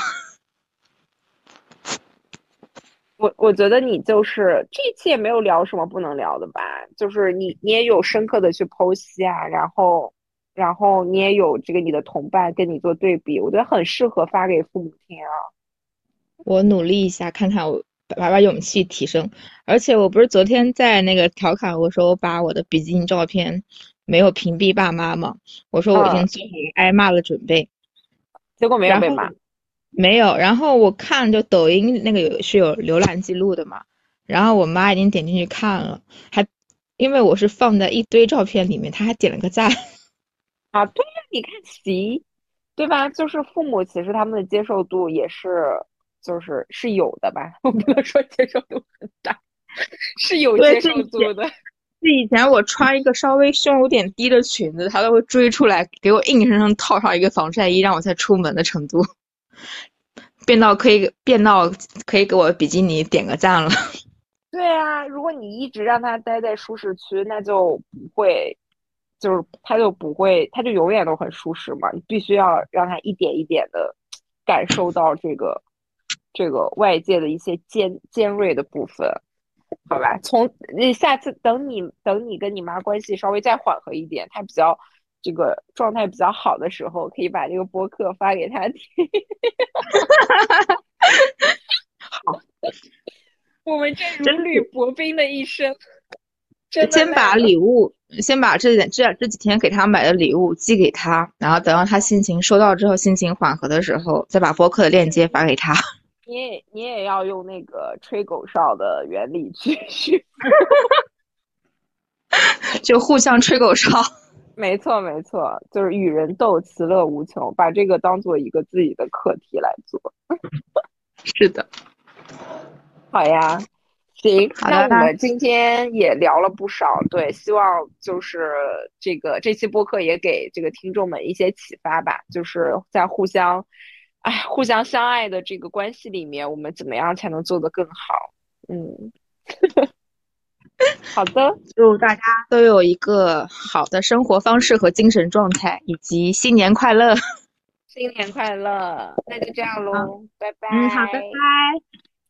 我我觉得你就是这一期也没有聊什么不能聊的吧，就是你你也有深刻的去剖析啊，然后然后你也有这个你的同伴跟你做对比，我觉得很适合发给父母听啊。我努力一下，看看我把把勇气提升。而且我不是昨天在那个调侃我说我把我的比基尼照片没有屏蔽爸妈吗？我说我已经做好挨骂的准备，结果没有被骂。没有，然后我看就抖音那个有是有浏览记录的嘛，然后我妈已经点进去看了，还因为我是放在一堆照片里面，她还点了个赞。(laughs) 啊，对呀，你看齐，对吧？就是父母其实他们的接受度也是，就是是有的吧？(laughs) 我不能说接受度很大，是有接受度的。是以前我穿一个稍微胸有点低的裙子，他都会追出来给我硬生生套上一个防晒衣，让我才出门的程度。变到可以变到可以给我比基尼点个赞了。(laughs) 对啊，如果你一直让他待在舒适区，那就不会，就是他就不会，他就永远都很舒适嘛。你必须要让他一点一点的感受到这个这个外界的一些尖尖锐的部分，好吧？从你下次等你等你跟你妈关系稍微再缓和一点，他比较。这个状态比较好的时候，可以把这个播客发给他听。(laughs) 好，我们这如履薄冰的一生。先把礼物，先把这这这几天给他买的礼物寄给他，然后等到他心情收到之后，心情缓和的时候，再把播客的链接发给他。(laughs) 你也你也要用那个吹狗哨的原理去 (laughs) 去，就互相吹狗哨。没错，没错，就是与人斗，其乐无穷，把这个当做一个自己的课题来做。(laughs) 是的，好呀，行，那我们今天也聊了不少，对，希望就是这个这期播客也给这个听众们一些启发吧，就是在互相，哎，互相相爱的这个关系里面，我们怎么样才能做得更好？嗯。(laughs) (laughs) 好的，祝大家都有一个好的生活方式和精神状态，以及新年快乐！新年快乐！那就这样喽，拜拜。嗯，好，拜拜，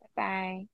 拜拜。